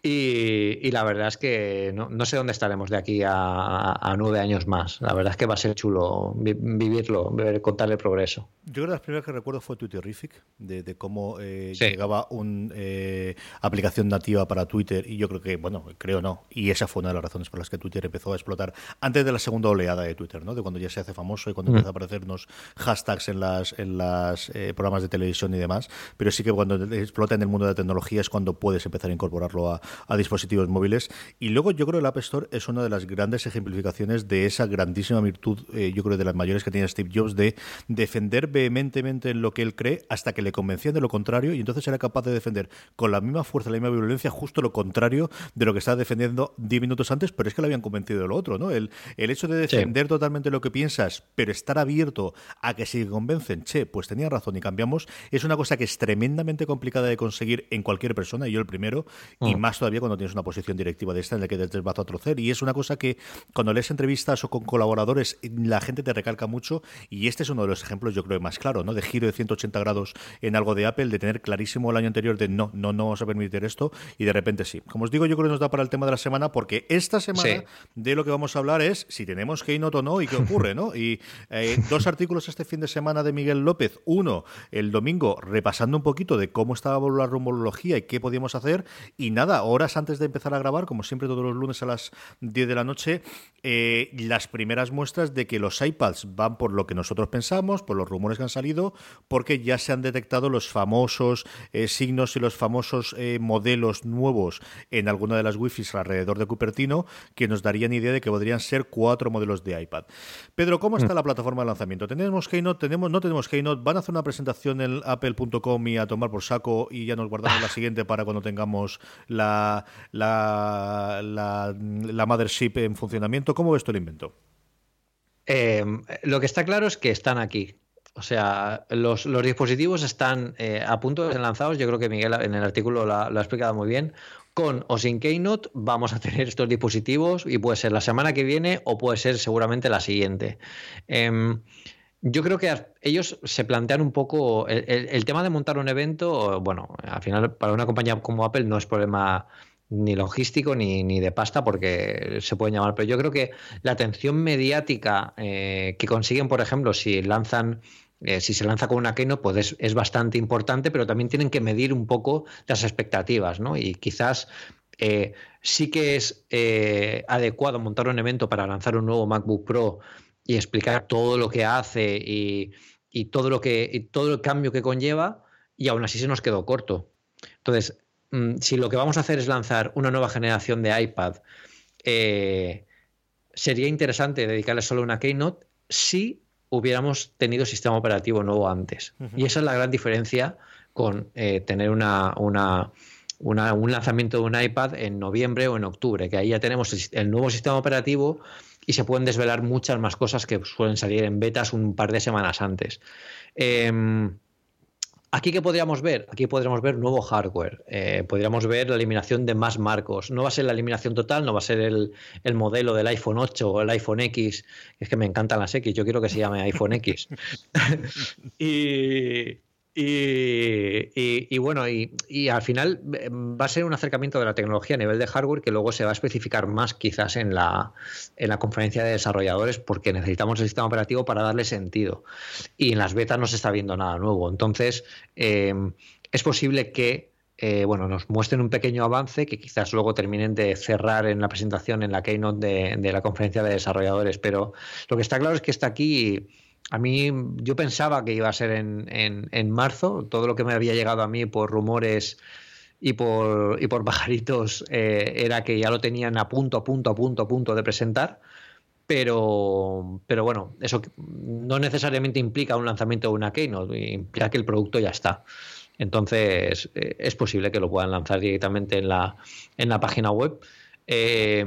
Y, la verdad es que no, sé dónde estaremos de aquí a, nueve años más. La verdad es que va a ser chulo vivirlo, ver, contar el progreso. Yo creo que las primeras que recuerdo fue Twitterific, de, de cómo eh, llegaba una eh, aplicación nativa para Twitter y yo creo que, bueno, creo no, y esa fue una de las razones por las que Twitter empezó a explotar antes de la segunda oleada de Twitter, ¿no? de cuando ya se hace famoso y cuando mm. empieza a aparecernos hashtags en las, en las eh, programas de televisión y demás, pero sí que cuando explota en el mundo de la tecnología es cuando puedes empezar a incorporarlo a, a dispositivos móviles. Y luego yo creo que el App Store es una de las grandes ejemplificaciones de esa grandísima virtud, eh, yo creo de las mayores que tiene Steve Jobs, de defender vehementemente en lo que él cree hasta que le convencían de lo contrario y entonces era capaz de defender con la misma fuerza, la misma violencia, justo lo contrario de lo que estaba defendiendo 10 minutos antes, pero es que le habían convencido de lo otro, ¿no? El, el hecho de defender totalmente lo que piensas, pero estar abierto a que si convencen, che, pues tenía razón y cambiamos, es una cosa que es tremendamente complicada de conseguir en cualquier persona, y yo el primero, y mm. más todavía cuando tienes una posición directiva de esta en la que te vas a trocer. Y es una cosa que cuando lees entrevistas o con colaboradores, la gente te recalca mucho. Y este es uno de los ejemplos, yo creo, más claro, ¿no? De giro de 180 grados en algo de Apple, de tener clarísimo el año anterior de no, no, no vamos a permitir esto. Y de repente sí. Como os digo, yo creo que nos da para el tema de la semana, porque esta semana de lo que vamos a hablar es si tenemos Keynote o no y qué ocurre, ¿no? Y eh, dos artículos este fin de semana de Miguel López. Uno, el domingo, repasando un poquito de cómo estaba la rumorología y qué podíamos hacer. Y nada, horas antes de empezar a grabar, como siempre todos los lunes a las 10 de la noche, eh, las primeras muestras de que los iPads van por lo que nosotros pensamos, por los rumores que han salido, porque ya se han detectado los famosos eh, signos y los famosos eh, modelos nuevos en alguna de las Wi-Fi alrededor de Cupertino, que nos darían idea de que podrían ser cuatro modelos de iPad. Pedro, ¿cómo está mm. la plataforma de lanzamiento? ¿Tenemos Keynote? ¿Tenemos, ¿No tenemos Keynote? ¿Van a hacer una presentación en apple.com y a tomar por saco y ya nos guardamos la siguiente para cuando tengamos la, la, la, mothership en funcionamiento. ¿Cómo ves tú el invento? Em, lo que está claro es que están aquí. O sea, los, dispositivos están eh, a punto de ser lanzados. Yo creo que Miguel en el artículo lo, ha explicado muy bien. Con o sin Keynote vamos a tener estos dispositivos y puede ser la semana que viene o puede ser seguramente la siguiente. Em, yo creo que ellos se plantean un poco el, tema de montar un evento. Bueno, al final para una compañía como Apple no es problema ni logístico ni, ni, de pasta porque se pueden llamar, pero yo creo que la atención mediática eh, que consiguen, por ejemplo, si lanzan eh, si se lanza con una Keynote, pues es, bastante importante, pero también tienen que medir un poco las expectativas, ¿no? Y quizás eh, sí que es adecuado montar un evento para lanzar un nuevo MacBook Pro y explicar todo lo que hace y, y todo lo que y todo el cambio que conlleva, y aún así se nos quedó corto. Entonces, Mm, si lo que vamos a hacer es lanzar una nueva generación de iPad, eh, sería interesante dedicarle solo una Keynote si hubiéramos tenido sistema operativo nuevo antes. Y esa es la gran diferencia con eh, tener una, una, un lanzamiento de un iPad en noviembre o en octubre, que ahí ya tenemos el nuevo sistema operativo y se pueden desvelar muchas más cosas que suelen salir en betas un par de semanas antes. Em, Aquí que podríamos ver, aquí podríamos ver nuevo hardware, eh, podríamos ver la eliminación de más marcos. No va a ser la eliminación total, no va a ser el, el, modelo del iPhone 8 o el iPhone X, es que me encantan las X, yo quiero que se llame iPhone X. [LAUGHS] y, y, bueno, y, al final eh, va a ser un acercamiento de la tecnología a nivel de hardware que luego se va a especificar más quizás en la, en la conferencia de desarrolladores porque necesitamos el sistema operativo para darle sentido. Y en las betas no se está viendo nada nuevo. Entonces, eh, es posible que eh, bueno, nos muestren un pequeño avance que quizás luego terminen de cerrar en la presentación en la keynote de, de la conferencia de desarrolladores. Pero lo que está claro es que está aquí a mí, yo pensaba que iba a ser en, en, marzo. Todo lo que me había llegado a mí por rumores y por, y por [LAUGHS] pajaritos eh, era que ya lo tenían a punto, a punto, a punto, a punto de presentar. Pero, pero bueno, eso no necesariamente implica un lanzamiento de una Keynote, implica que el producto ya está. Entonces, eh, es posible que lo puedan lanzar directamente en la, en la página web. Eh,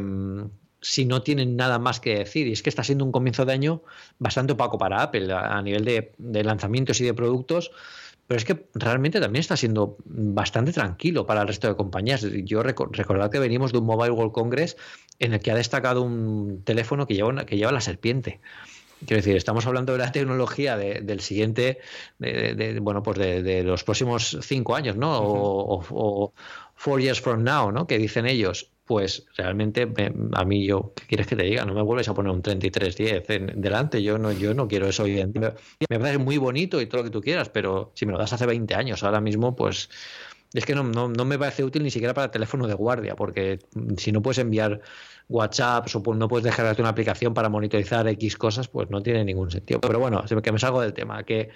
si no tienen nada más que decir. Y es que está siendo un comienzo de año bastante opaco para Apple a, nivel de, lanzamientos y de productos. Pero es que realmente también está siendo bastante tranquilo para el resto de compañías. Yo recordad que venimos de un Mobile World Congress en el que ha destacado un teléfono que lleva, que lleva la serpiente. Quiero decir, estamos hablando de la tecnología del siguiente, de, bueno, pues de, los próximos cinco años, ¿no? o, o, four years from now, ¿no? Que dicen ellos pues realmente a mí yo, ¿qué quieres que te diga? No me vuelves a poner un 3310 en, delante, yo no, yo no quiero eso hoy en día. Me parece muy bonito y todo lo que tú quieras, pero si me lo das hace 20 años, ahora mismo, pues es que no, no, no me parece útil ni siquiera para teléfono de guardia, porque si no puedes enviar WhatsApp o no puedes dejarte una aplicación para monitorizar X cosas, pues no tiene ningún sentido. Pero bueno, que me salgo del tema, que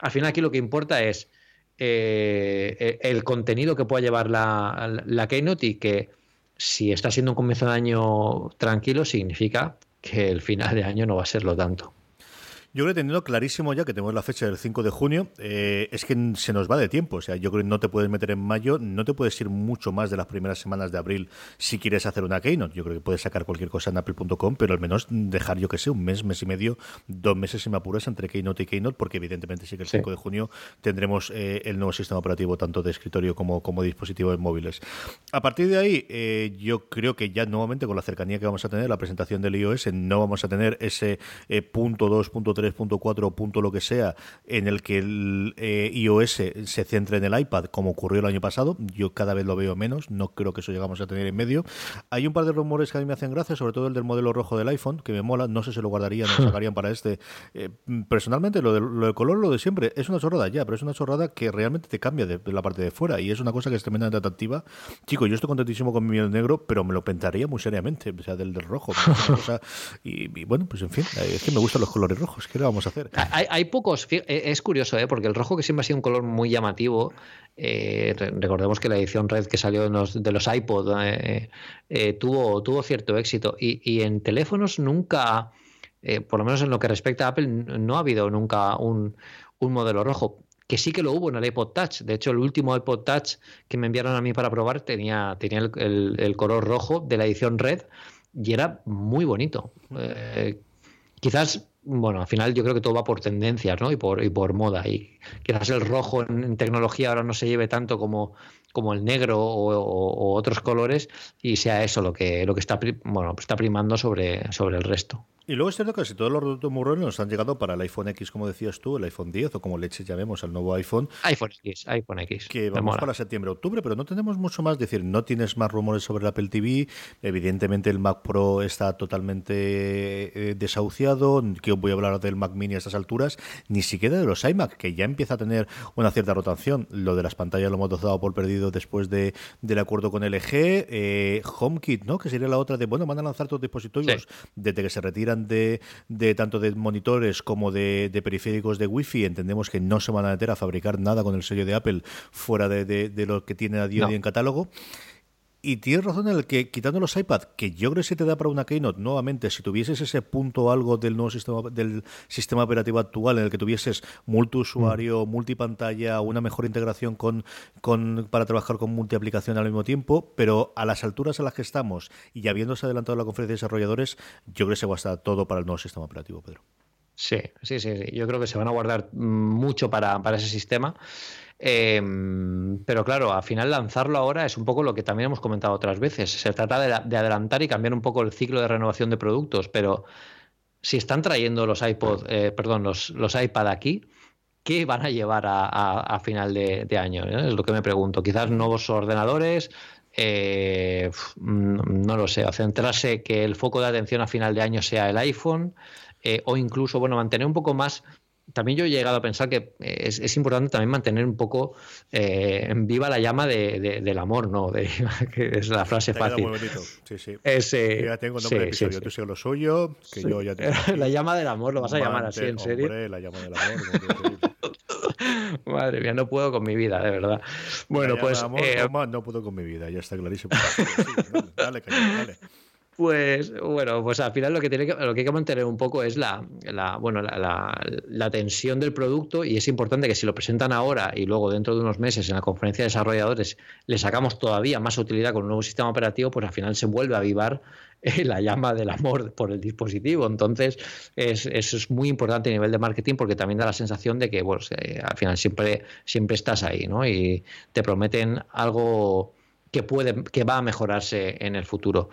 al final aquí lo que importa es eh, el contenido que pueda llevar la, la Keynote y que si está siendo un comienzo de año tranquilo, significa que el final de año no va a serlo tanto. Yo creo que teniendo clarísimo ya que tenemos la fecha del 5 de junio, eh, es que se nos va de tiempo. O sea, yo creo que no te puedes meter en mayo, no te puedes ir mucho más de las primeras semanas de abril si quieres hacer una keynote. Yo creo que puedes sacar cualquier cosa en apple.com, pero al menos dejar, yo que sé, un mes, mes y medio, dos meses si me apuras entre keynote y keynote, porque evidentemente sí que el 5 de junio tendremos eh, el nuevo sistema operativo tanto de escritorio como, como dispositivos móviles. A partir de ahí, eh, yo creo que ya nuevamente con la cercanía que vamos a tener, la presentación del iOS, no vamos a tener ese punto 2, punto 3 3.4 punto lo que sea en el que el eh, iOS se centre en el iPad como ocurrió el año pasado yo cada vez lo veo menos no creo que eso llegamos a tener en medio. Hay un par de rumores que a mí me hacen gracia sobre todo el del modelo rojo del iPhone que me mola no sé si lo guardarían o lo [LAUGHS] sacarían para este. Eh, personalmente lo, del color lo de siempre es una chorrada ya pero es una chorrada que realmente te cambia de, la parte de fuera y es una cosa que es tremendamente atractiva. Chico yo estoy contentísimo con mi negro pero me lo pintaría muy seriamente o sea del, del rojo y, bueno pues en fin es que me gustan los colores rojos que vamos a hacer? Hay, pocos, eh, es curioso, ¿eh? porque el rojo que siempre ha sido un color muy llamativo, eh, recordemos que la edición red que salió de los, de los iPod eh, tuvo, tuvo cierto éxito y, en teléfonos nunca, por lo menos en lo que respecta a Apple, no ha habido nunca un, modelo rojo que sí que lo hubo en el iPod Touch. De hecho, el último iPod Touch que me enviaron a mí para probar tenía, tenía el, color rojo de la edición red y era muy bonito. quizás bueno, al final yo creo que todo va por tendencias, ¿no? Y por, y por moda. Y quizás el rojo en, tecnología ahora no se lleve tanto como, como el negro o, otros colores y sea eso lo que, lo que está, bueno, está primando sobre, sobre el resto. Y luego es cierto que casi todos los productos murrones nos han llegado para el iPhone X, como decías tú, el iPhone 10 o como leche llamemos al nuevo iPhone. iPhone X, iPhone X. Que vamos para septiembre-octubre, pero no tenemos mucho más. Es decir, no tienes más rumores sobre el Apple TV. Evidentemente el Mac Pro está totalmente eh, desahuciado. Que voy a hablar del Mac Mini a estas alturas. Ni siquiera de los iMac, que ya empieza a tener una cierta rotación. Lo de las pantallas lo hemos dado por perdido después de, del acuerdo con LG. Eh, HomeKit, ¿no? Que sería la otra de, bueno, van a lanzar tus dispositivos desde que se retiran de, tanto de monitores como de, periféricos de Wi-Fi. Entendemos que no se van a meter a fabricar nada con el sello de Apple fuera de, lo que tiene a día de hoy en catálogo. Y tienes razón en el que, quitando los iPad, que yo creo que si te da para una Keynote, nuevamente, si tuvieses ese punto algo del nuevo sistema del sistema operativo actual en el que tuvieses multiusuario, mm. multipantalla, una mejor integración con, con para trabajar con multiaplicación al mismo tiempo, pero a las alturas a las que estamos y habiéndose adelantado la conferencia de desarrolladores, yo creo que se va a estar todo para el nuevo sistema operativo, Pedro. Sí, sí, sí, sí. Yo creo que se van a guardar mucho para, para ese sistema. Em, pero claro, al final lanzarlo ahora es un poco lo que también hemos comentado otras veces. Se trata de, adelantar y cambiar un poco el ciclo de renovación de productos, pero si están trayendo los iPod, eh, perdón, los, los iPad aquí, ¿qué van a llevar a, final de, año? Eh? Es lo que me pregunto. Quizás nuevos ordenadores, eh, no lo sé, centrarse que el foco de atención a final de año sea el iPhone o incluso, bueno, mantener un poco más también yo he llegado a pensar que es, importante también mantener un poco eh, viva la llama de, del amor, ¿no? De, [LAUGHS] que es la frase fácil. Muy bonito. Sí, sí. Ese, ya tengo nombre de episodio. Tú sigues lo suyo, que yo ya tengo. [LAUGHS] la llama del amor, lo vas a llamar así, ¿en serio? Hombre, la llama del amor. [LAUGHS] Madre mía, no puedo con mi vida, de verdad. Bueno, pues. Amor, eh, no puedo con mi vida, ya está clarísimo. dale, dale. dale. Pues bueno, pues al final lo que tiene que, lo que hay que mantener un poco es la, bueno la, la, tensión del producto y es importante que si lo presentan ahora y luego dentro de unos meses en la conferencia de desarrolladores le sacamos todavía más utilidad con un nuevo sistema operativo, pues al final se vuelve a avivar eh, la llama del amor por el dispositivo. Entonces, es, eso es muy importante a nivel de marketing porque también da la sensación de que bueno, al final siempre, siempre estás ahí, ¿no? Y te prometen algo que puede, que va a mejorarse en el futuro.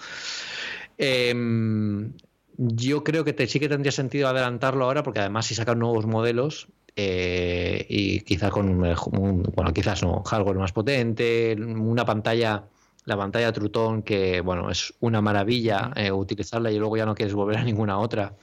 Em, yo creo que sí que tendría sentido adelantarlo ahora, porque además si sacan nuevos modelos eh, y quizás con un, bueno, quizás no, hardware más potente, una pantalla, la pantalla Trutón, que bueno, es una maravilla eh, utilizarla y luego ya no quieres volver a ninguna otra.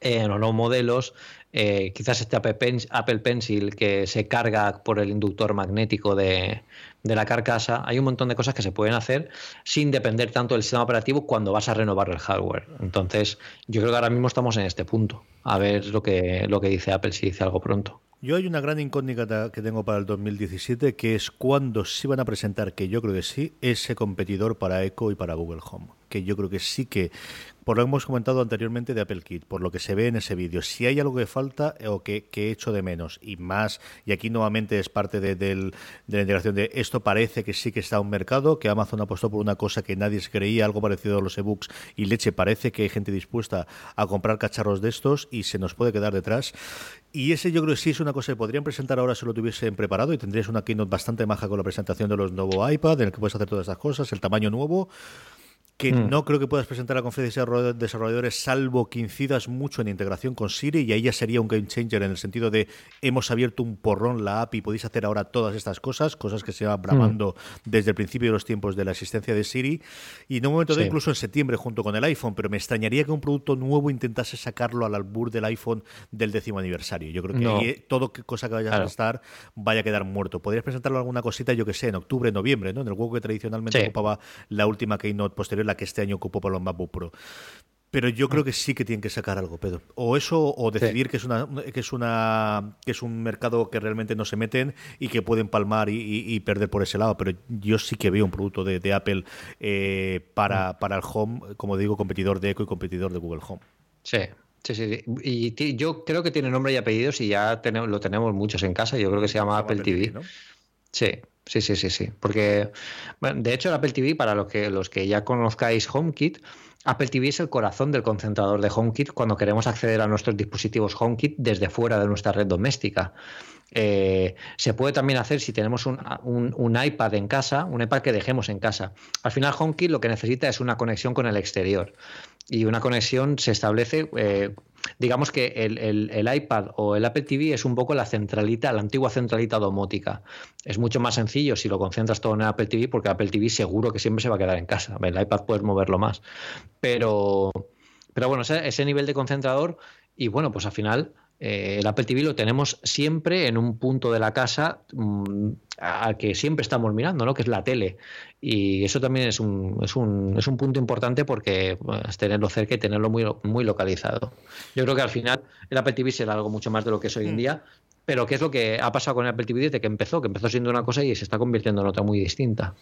En los nuevos modelos, eh, quizás este Apple Pencil que se carga por el inductor magnético de, la carcasa, hay un montón de cosas que se pueden hacer sin depender tanto del sistema operativo cuando vas a renovar el hardware. Entonces, yo creo que ahora mismo estamos en este punto. A ver lo que, lo que dice Apple, si dice algo pronto. Yo hay una gran incógnita que tengo para el 2017, que es cuándo se van a presentar, que yo creo que sí, ese competidor para Echo y para Google Home. Que yo creo que sí que por lo que hemos comentado anteriormente de Apple Kit, por lo que se ve en ese vídeo, si hay algo que falta o que, que, he hecho de menos y más, y aquí nuevamente es parte de, la integración de esto parece que sí que está un mercado, que Amazon apostó por una cosa que nadie se creía, algo parecido a los ebooks y leche, parece que hay gente dispuesta a comprar cacharros de estos y se nos puede quedar detrás. Y ese yo creo que sí es una cosa que podrían presentar ahora si lo tuviesen preparado y tendrías una keynote bastante maja con la presentación de los nuevos iPad, en el que puedes hacer todas estas cosas, el tamaño nuevo que mm. no creo que puedas presentar a la conferencia de desarrolladores salvo que incidas mucho en integración con Siri y ahí ya sería un game changer en el sentido de hemos abierto un porrón la app y podéis hacer ahora todas estas cosas, cosas que se van bramando mm. desde el principio de los tiempos de la existencia de Siri y en un momento de incluso en septiembre junto con el iPhone, pero me extrañaría que un producto nuevo intentase sacarlo al albur del iPhone del décimo aniversario. Yo creo que ahí, todo cosa que vaya a estar vaya a quedar muerto. Podrías presentarlo alguna cosita, yo que sé, en octubre, noviembre, ¿no? En el juego que tradicionalmente ocupaba la última keynote posterior la que este año ocupó para los MacBook Pro. Pero yo creo que sí que tienen que sacar algo, Pedro. O eso, o decidir que es una, que es una, que es un mercado que realmente no se meten y que pueden palmar y, perder por ese lado. Pero yo sí que veo un producto de, Apple eh, para, para el Home, como digo, competidor de Echo y competidor de Google Home. Sí, Sí, sí, Y yo creo que tiene nombre y apellidos y ya tenemos, lo tenemos muchos en casa. Yo creo que se llama Apple, TV. Sí, Sí, sí, sí, sí. Porque, bueno, de hecho, el Apple TV, para los que, los que ya conozcáis HomeKit, Apple TV es el corazón del concentrador de HomeKit cuando queremos acceder a nuestros dispositivos HomeKit desde fuera de nuestra red doméstica. Eh, se puede también hacer si tenemos un, un, iPad en casa, un iPad que dejemos en casa. Al final, HomeKit lo que necesita es una conexión con el exterior. Y una conexión se establece eh, digamos que el, iPad o el Apple TV es un poco la centralita, la antigua centralita domótica. Es mucho más sencillo si lo concentras todo en Apple TV, porque Apple TV seguro que siempre se va a quedar en casa. El iPad puedes moverlo más. Pero, pero bueno, ese nivel de concentrador, y bueno, pues al final eh, el Apple TV lo tenemos siempre en un punto de la casa mm, al que siempre estamos mirando, ¿no? que es la tele. Y eso también es un, es un, es un punto importante porque es tenerlo cerca y tenerlo muy, muy localizado. Yo creo que al final el Apple TV será algo mucho más de lo que es hoy en mm. día, pero ¿qué es lo que ha pasado con el Apple TV desde que empezó? Que empezó siendo una cosa y se está convirtiendo en otra muy distinta.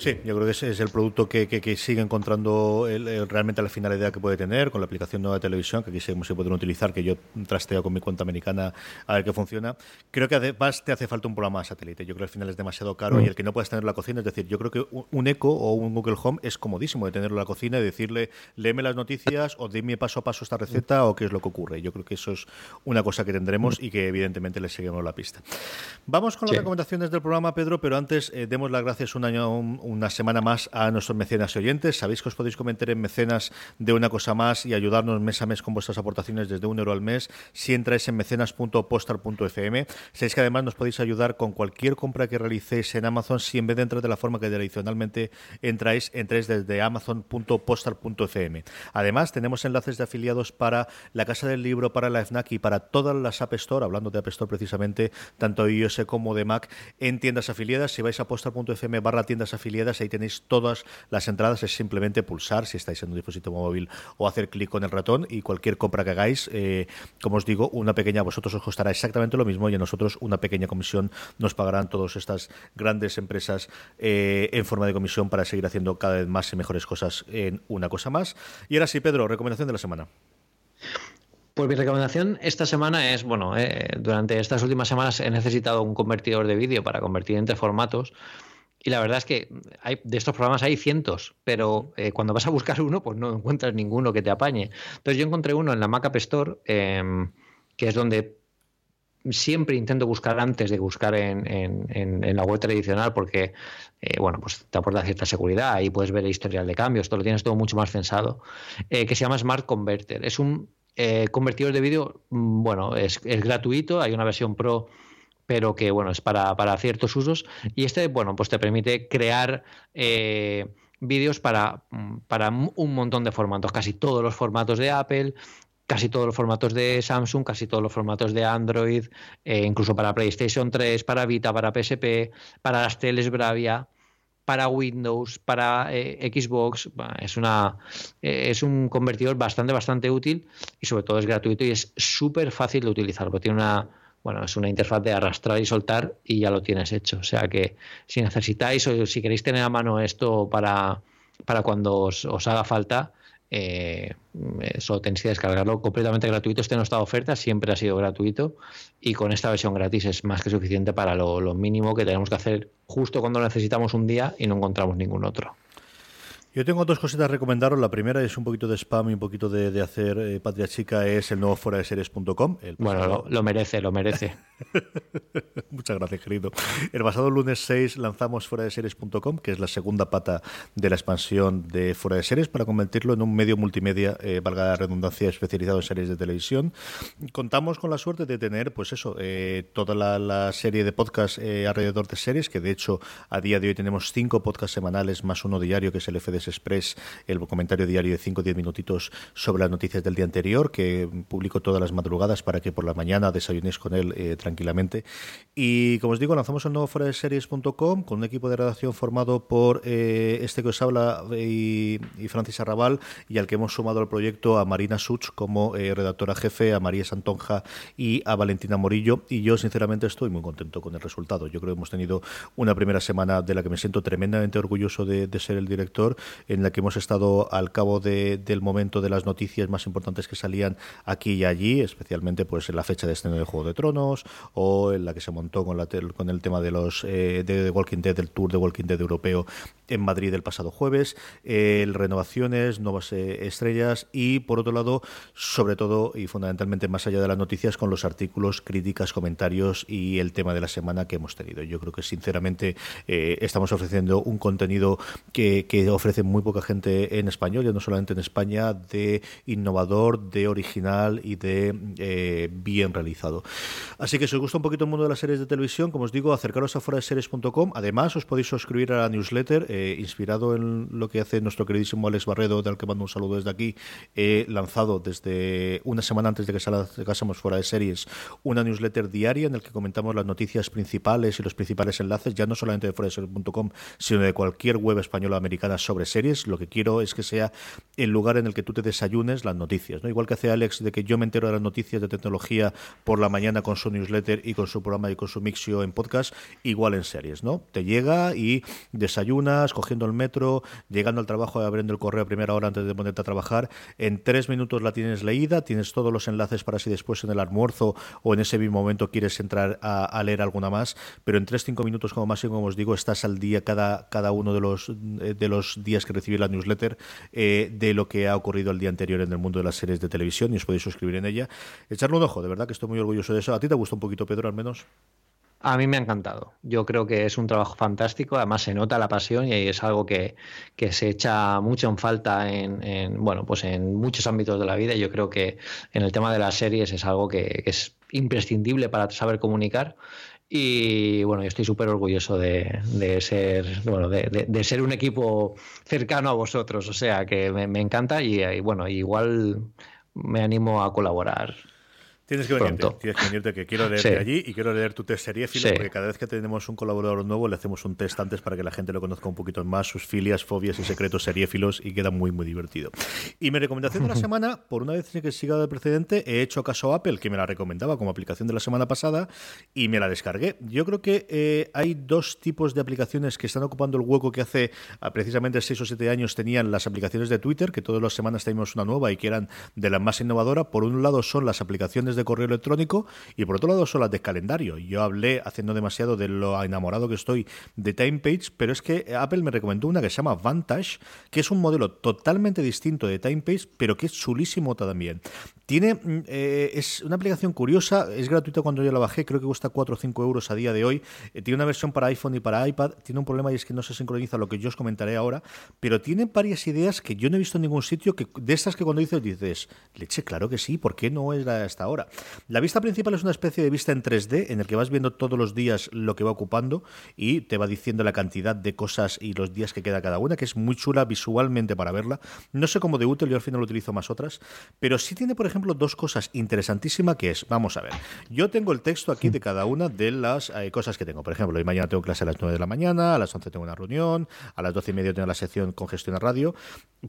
Sí, yo creo que ese es el producto que, que, sigue encontrando realmente la finalidad que puede tener con la aplicación nueva de televisión, que aquí seguimos se pueden utilizar, que yo trasteo con mi cuenta americana a ver qué funciona. Creo que además te hace falta un programa de satélite. Yo creo que al final es demasiado caro mm. y el que no puedes tener en la cocina, es decir, yo creo que un Echo o un Google Home es comodísimo de tenerlo en la cocina y decirle, léeme las noticias o dime paso a paso esta receta o qué es lo que ocurre. Yo creo que eso es una cosa que tendremos y que evidentemente le seguimos la pista. Vamos con las recomendaciones del programa, Pedro, pero antes eh, demos las gracias un año, una semana más a nuestros mecenas y oyentes. Sabéis que os podéis comentar en mecenas de una cosa más y ayudarnos mes a mes con vuestras aportaciones desde un euro al mes si entráis en mecenas.postar.fm. Sabéis que además nos podéis ayudar con cualquier compra que realicéis en Amazon si en vez de entrar de la forma que tradicionalmente entráis, entráis desde amazon.postar.fm. Además, tenemos enlaces de afiliados para la Casa del Libro, para la FNAC y para todas las App Store, hablando de App Store precisamente, tanto iOS como de Mac, en tiendas afiliadas. Si vais a postar.fm barra tiendas afiliadas, ahí tenéis todas las entradas. Es simplemente pulsar si estáis en un dispositivo móvil o hacer clic con el ratón y cualquier compra que hagáis, eh, como os digo, una pequeña, a vosotros os costará exactamente lo mismo y a nosotros una pequeña comisión nos pagarán todas estas grandes empresas eh, en forma de comisión para seguir haciendo cada vez más y mejores cosas en una cosa más. Y ahora sí, Pedro, recomendación de la semana. Pues mi recomendación esta semana es, bueno, eh, durante estas últimas semanas he necesitado un convertidor de vídeo para convertir entre formatos. Y la verdad es que hay, de estos programas hay cientos, pero eh, cuando vas a buscar uno, pues no encuentras ninguno que te apañe. Entonces yo encontré uno en la Mac App Store, em, que es donde siempre intento buscar antes de buscar en, en, la web tradicional porque eh, bueno pues te aporta cierta seguridad y puedes ver el historial de cambios, esto lo tienes todo mucho más pensado, que se llama Smart Converter. Es un eh, convertidor de vídeo, mm, bueno, es, gratuito, hay una versión pro pero que bueno, es para, ciertos usos. Y este, bueno, pues te permite crear eh, vídeos para, mm, para un montón de formatos, casi todos los formatos de Apple, casi todos los formatos de Samsung, casi todos los formatos de Android, eh, incluso para PlayStation 3, para Vita, para PSP, para las teles Bravia para Windows, para eh, Xbox. Es, una, es un convertidor bastante, bastante útil y sobre todo es gratuito y es súper fácil de utilizar, porque tiene una, bueno, es una interfaz de arrastrar y soltar y ya lo tienes hecho. O sea que si necesitáis o si queréis tener a mano esto para, para cuando os, haga falta, eh, solo tenéis que descargarlo completamente gratuito. Este no está oferta, siempre ha sido gratuito y con esta versión gratis es más que suficiente para lo, lo mínimo que tenemos que hacer justo cuando necesitamos un día y no encontramos ningún otro. Yo tengo dos cositas a recomendaros. La primera es un poquito de spam y un poquito de, hacer eh, patria chica, es el nuevo fuera de series.com. Bueno, lo, merece, lo merece. [LAUGHS] Muchas gracias, querido. El pasado lunes 6 lanzamos fuera de series.com, que es la segunda pata de la expansión de fuera de series, para convertirlo en un medio multimedia, eh, valga la redundancia, especializado en series de televisión. Contamos con la suerte de tener, pues eso, eh, toda la, serie de podcasts alrededor de series, que de hecho a día de hoy tenemos cinco podcasts semanales más uno diario, que es el FD Express, el comentario diario de 5 o 10 minutitos sobre las noticias del día anterior, que publico todas las madrugadas para que por la mañana desayunéis con él eh, tranquilamente. Y como os digo, lanzamos el nuevo fuera de series.com con un equipo de redacción formado por eh, este que os habla y, Francis Arrabal y al que hemos sumado al proyecto a Marina Such como eh, redactora jefe, a María Santonja y a Valentina Morillo. Y yo, sinceramente, estoy muy contento con el resultado. Yo creo que hemos tenido una primera semana de la que me siento tremendamente orgulloso de ser el director en la que hemos estado al cabo del momento de las noticias más importantes que salían aquí y allí, especialmente pues en la fecha de estreno de Juego de Tronos o en la que se montó con, la con el tema de los eh, de Walking Dead, del Tour de Walking Dead europeo en Madrid el pasado jueves, el renovaciones, nuevas eh, estrellas y por otro lado, sobre todo y fundamentalmente más allá de las noticias, con los artículos, críticas, comentarios y el tema de la semana que hemos tenido. Yo creo que sinceramente eh, estamos ofreciendo un contenido que, que ofrece muy poca gente en español, ya no solamente en España, de innovador, de original y de eh, bien realizado. Así que si os gusta un poquito el mundo de las series de televisión, como os digo, acercaros a foraseries.com. Además, os podéis suscribir a la newsletter, eh, inspirado en lo que hace nuestro queridísimo Alex Barredo, del que mando un saludo desde aquí. He lanzado desde una semana antes de que salgásemos fuera de series una newsletter diaria en la que comentamos las noticias principales y los principales enlaces, ya no solamente de foraseries.com, sino de cualquier web española americana sobre series, lo que quiero es que sea el lugar en el que tú te desayunes las noticias, ¿no? Igual que hace Alex de que yo me entero de las noticias de tecnología por la mañana con su newsletter y con su programa y con su mixio en podcast, igual en series, ¿no? Te llega y desayunas, cogiendo el metro, llegando al trabajo, abriendo el correo a primera hora antes de ponerte a trabajar, en tres minutos la tienes leída, tienes todos los enlaces para si después en el almuerzo o en ese mismo momento quieres entrar a, leer alguna más, pero en tres, cinco minutos como máximo, como os digo, estás al día cada, cada uno de los, de los días que recibí la newsletter eh, de lo que ha ocurrido el día anterior en el mundo de las series de televisión y os podéis suscribir en ella. Echarle un ojo, de verdad que estoy muy orgulloso de eso. ¿A ti te gusta un poquito, Pedro, al menos? A mí me ha encantado. Yo creo que es un trabajo fantástico. Además se nota la pasión y es algo que, se echa mucho en falta en, bueno, pues en muchos ámbitos de la vida. Yo creo que en el tema de las series es algo que, es imprescindible para saber comunicar. Y bueno, yo estoy súper orgulloso de, ser, bueno, de, ser un equipo cercano a vosotros. O sea que me, encanta y, y bueno, igual me animo a colaborar Tienes que venirte, tienes que venirte, que quiero leerte allí y quiero leer tu test seriéfilo, porque cada vez que tenemos un colaborador nuevo le hacemos un test antes para que la gente lo conozca un poquito más, sus filias, fobias y secretos seriéfilos, y queda muy, muy divertido. Y mi recomendación de la [LAUGHS] semana, por una vez que siga del precedente, he hecho caso a Apple, que me la recomendaba como aplicación de la semana pasada, y me la descargué. Yo creo que eh, hay dos tipos de aplicaciones que están ocupando el hueco que hace ah, precisamente 6 o 7 años tenían las aplicaciones de Twitter, que todas las semanas tenemos una nueva y que eran de las más innovadoras. Por un lado son las aplicaciones de de correo electrónico y por otro lado son las de calendario. Yo hablé haciendo demasiado de lo enamorado que estoy de TimePage, pero es que Apple me recomendó una que se llama Vantage, que es un modelo totalmente distinto de TimePage, pero que es chulísimo también. Tiene, mm, eh, es una aplicación curiosa, es gratuita cuando yo la bajé, creo que cuesta 4 o 5 euros a día de hoy. Eh, tiene una versión para iPhone y para iPad, tiene un problema y es que no se sincroniza lo que yo os comentaré ahora, pero tiene varias ideas que yo no he visto en ningún sitio, que de estas que cuando dices, dices, leche, claro que sí, ¿por qué no es hasta ahora? La vista principal es una especie de vista en 3D en el que vas viendo todos los días lo que va ocupando y te va diciendo la cantidad de cosas y los días que queda cada una, que es muy chula visualmente para verla. No sé cómo de útil, yo al final utilizo más otras, pero sí tiene, por ejemplo, dos cosas interesantísimas que es, vamos a ver, yo tengo el texto aquí de cada una de las eh, cosas que tengo. Por ejemplo, hoy mañana tengo clase a las 9 de la mañana, a las 11 tengo una reunión, a las 12 y media tengo la sección con gestión de radio.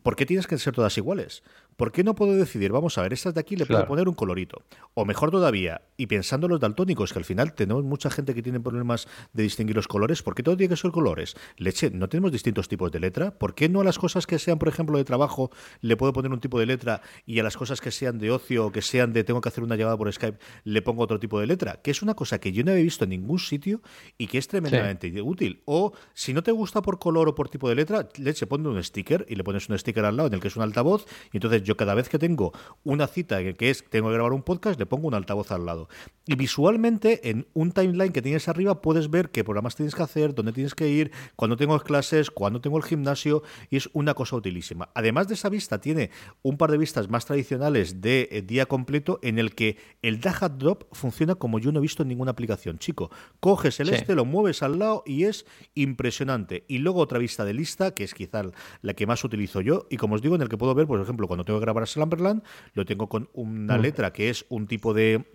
¿Por qué tienes que ser todas iguales? ¿Por qué no puedo decidir, vamos a ver, estas de aquí le puedo poner un colorito? O mejor todavía, y pensando en los daltónicos, que al final tenemos mucha gente que tiene problemas de distinguir los colores, ¿por qué todo tiene que ser colores? Leche, ¿no tenemos distintos tipos de letra? ¿Por qué no a las cosas que sean, por ejemplo, de trabajo, le puedo poner un tipo de letra y a las cosas que sean de ocio o que sean de tengo que hacer una llegada por Skype, le pongo otro tipo de letra? Que es una cosa que yo no había visto en ningún sitio y que es tremendamente útil. O si no te gusta por color o por tipo de letra, leche, ponle un sticker y le pones un sticker al lado en el que es un altavoz y entonces yo cada vez que tengo una cita que es tengo que grabar un podcast, le pongo un altavoz al lado. Y visualmente, en un timeline que tienes arriba, puedes ver qué programas tienes que hacer, dónde tienes que ir, cuándo tengo clases, cuándo tengo el gimnasio, y es una cosa utilísima. Además de esa vista, tiene un par de vistas más tradicionales de eh, día completo en el que el Dahat Drop funciona como yo no he visto en ninguna aplicación. Chico, coges el este, lo mueves al lado y es impresionante. Y luego otra vista de lista, que es quizá la que más utilizo yo, y como os digo, en el que puedo ver, por ejemplo, cuando tengo que grabar Slumberland, lo tengo con una mm. letra que es un tipo de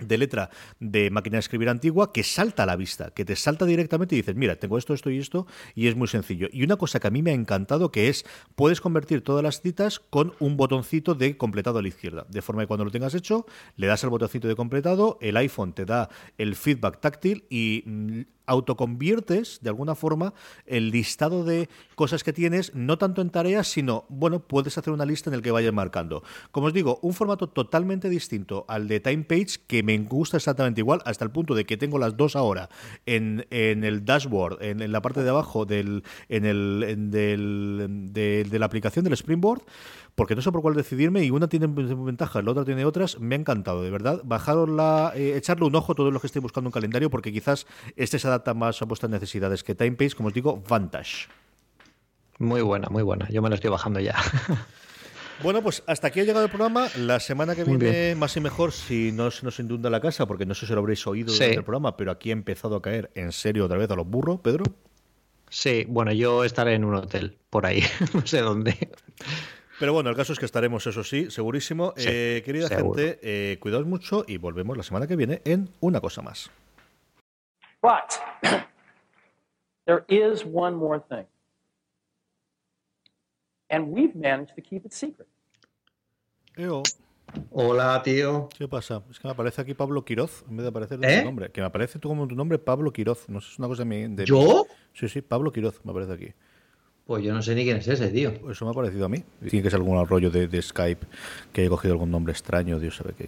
de letra de máquina de escribir antigua que salta a la vista, que te salta directamente y dices, mira, tengo esto, esto y esto, y es muy sencillo. Y una cosa que a mí me ha encantado que es, puedes convertir todas las citas con un botoncito de completado a la izquierda, de forma que cuando lo tengas hecho, le das al botoncito de completado, el iPhone te da el feedback táctil y mm, autoconviertes de alguna forma el listado de cosas que tienes, no tanto en tareas, sino, bueno, puedes hacer una lista en el que vayas marcando. Como os digo, un formato totalmente distinto al de Time Page, que me gusta exactamente igual, hasta el punto de que tengo las dos ahora en, el dashboard, en, la parte de abajo del, en el, de, la aplicación del Springboard, porque no sé por cuál decidirme y una tiene ventajas, la otra tiene otras. Me ha encantado, de verdad. Bajarosla, eh, echarle un ojo a todos los que estéis buscando un calendario, porque quizás este se adapta más a vuestras necesidades que TimePace, como os digo, Vantage. Muy buena, muy buena. Yo me lo estoy bajando ya. [LAUGHS] Bueno, pues hasta aquí ha llegado el programa. La semana que viene, más y mejor, si no se nos inunda la casa, porque no sé si lo habréis oído en el programa, pero aquí ha empezado a caer en serio otra vez a los burros, Pedro. Sí, bueno, yo estaré en un hotel por ahí, [LAUGHS] no sé dónde. Pero bueno, el caso es que estaremos, eso sí, segurísimo. Eh, querida gente, eh, cuidaos mucho y volvemos la semana que viene en una cosa más. But [CLEARS THROAT] there is one more thing. and we've managed to keep it secret. Eo. Hola, tío. ¿Qué pasa? Es que me aparece aquí Pablo Quiroz en vez de aparecer tu ¿Eh? nombre. Que me aparece tú como tu nombre Pablo Quiroz. No sé, es una cosa de mi. de- ¿Yo? Sí, sí, Pablo Quiroz me aparece aquí. Pues yo no sé ni quién es ese, tío. Eso me ha parecido a mí. Tiene que ser algún rollo de, de Skype que haya cogido algún nombre extraño, Dios sabe qué.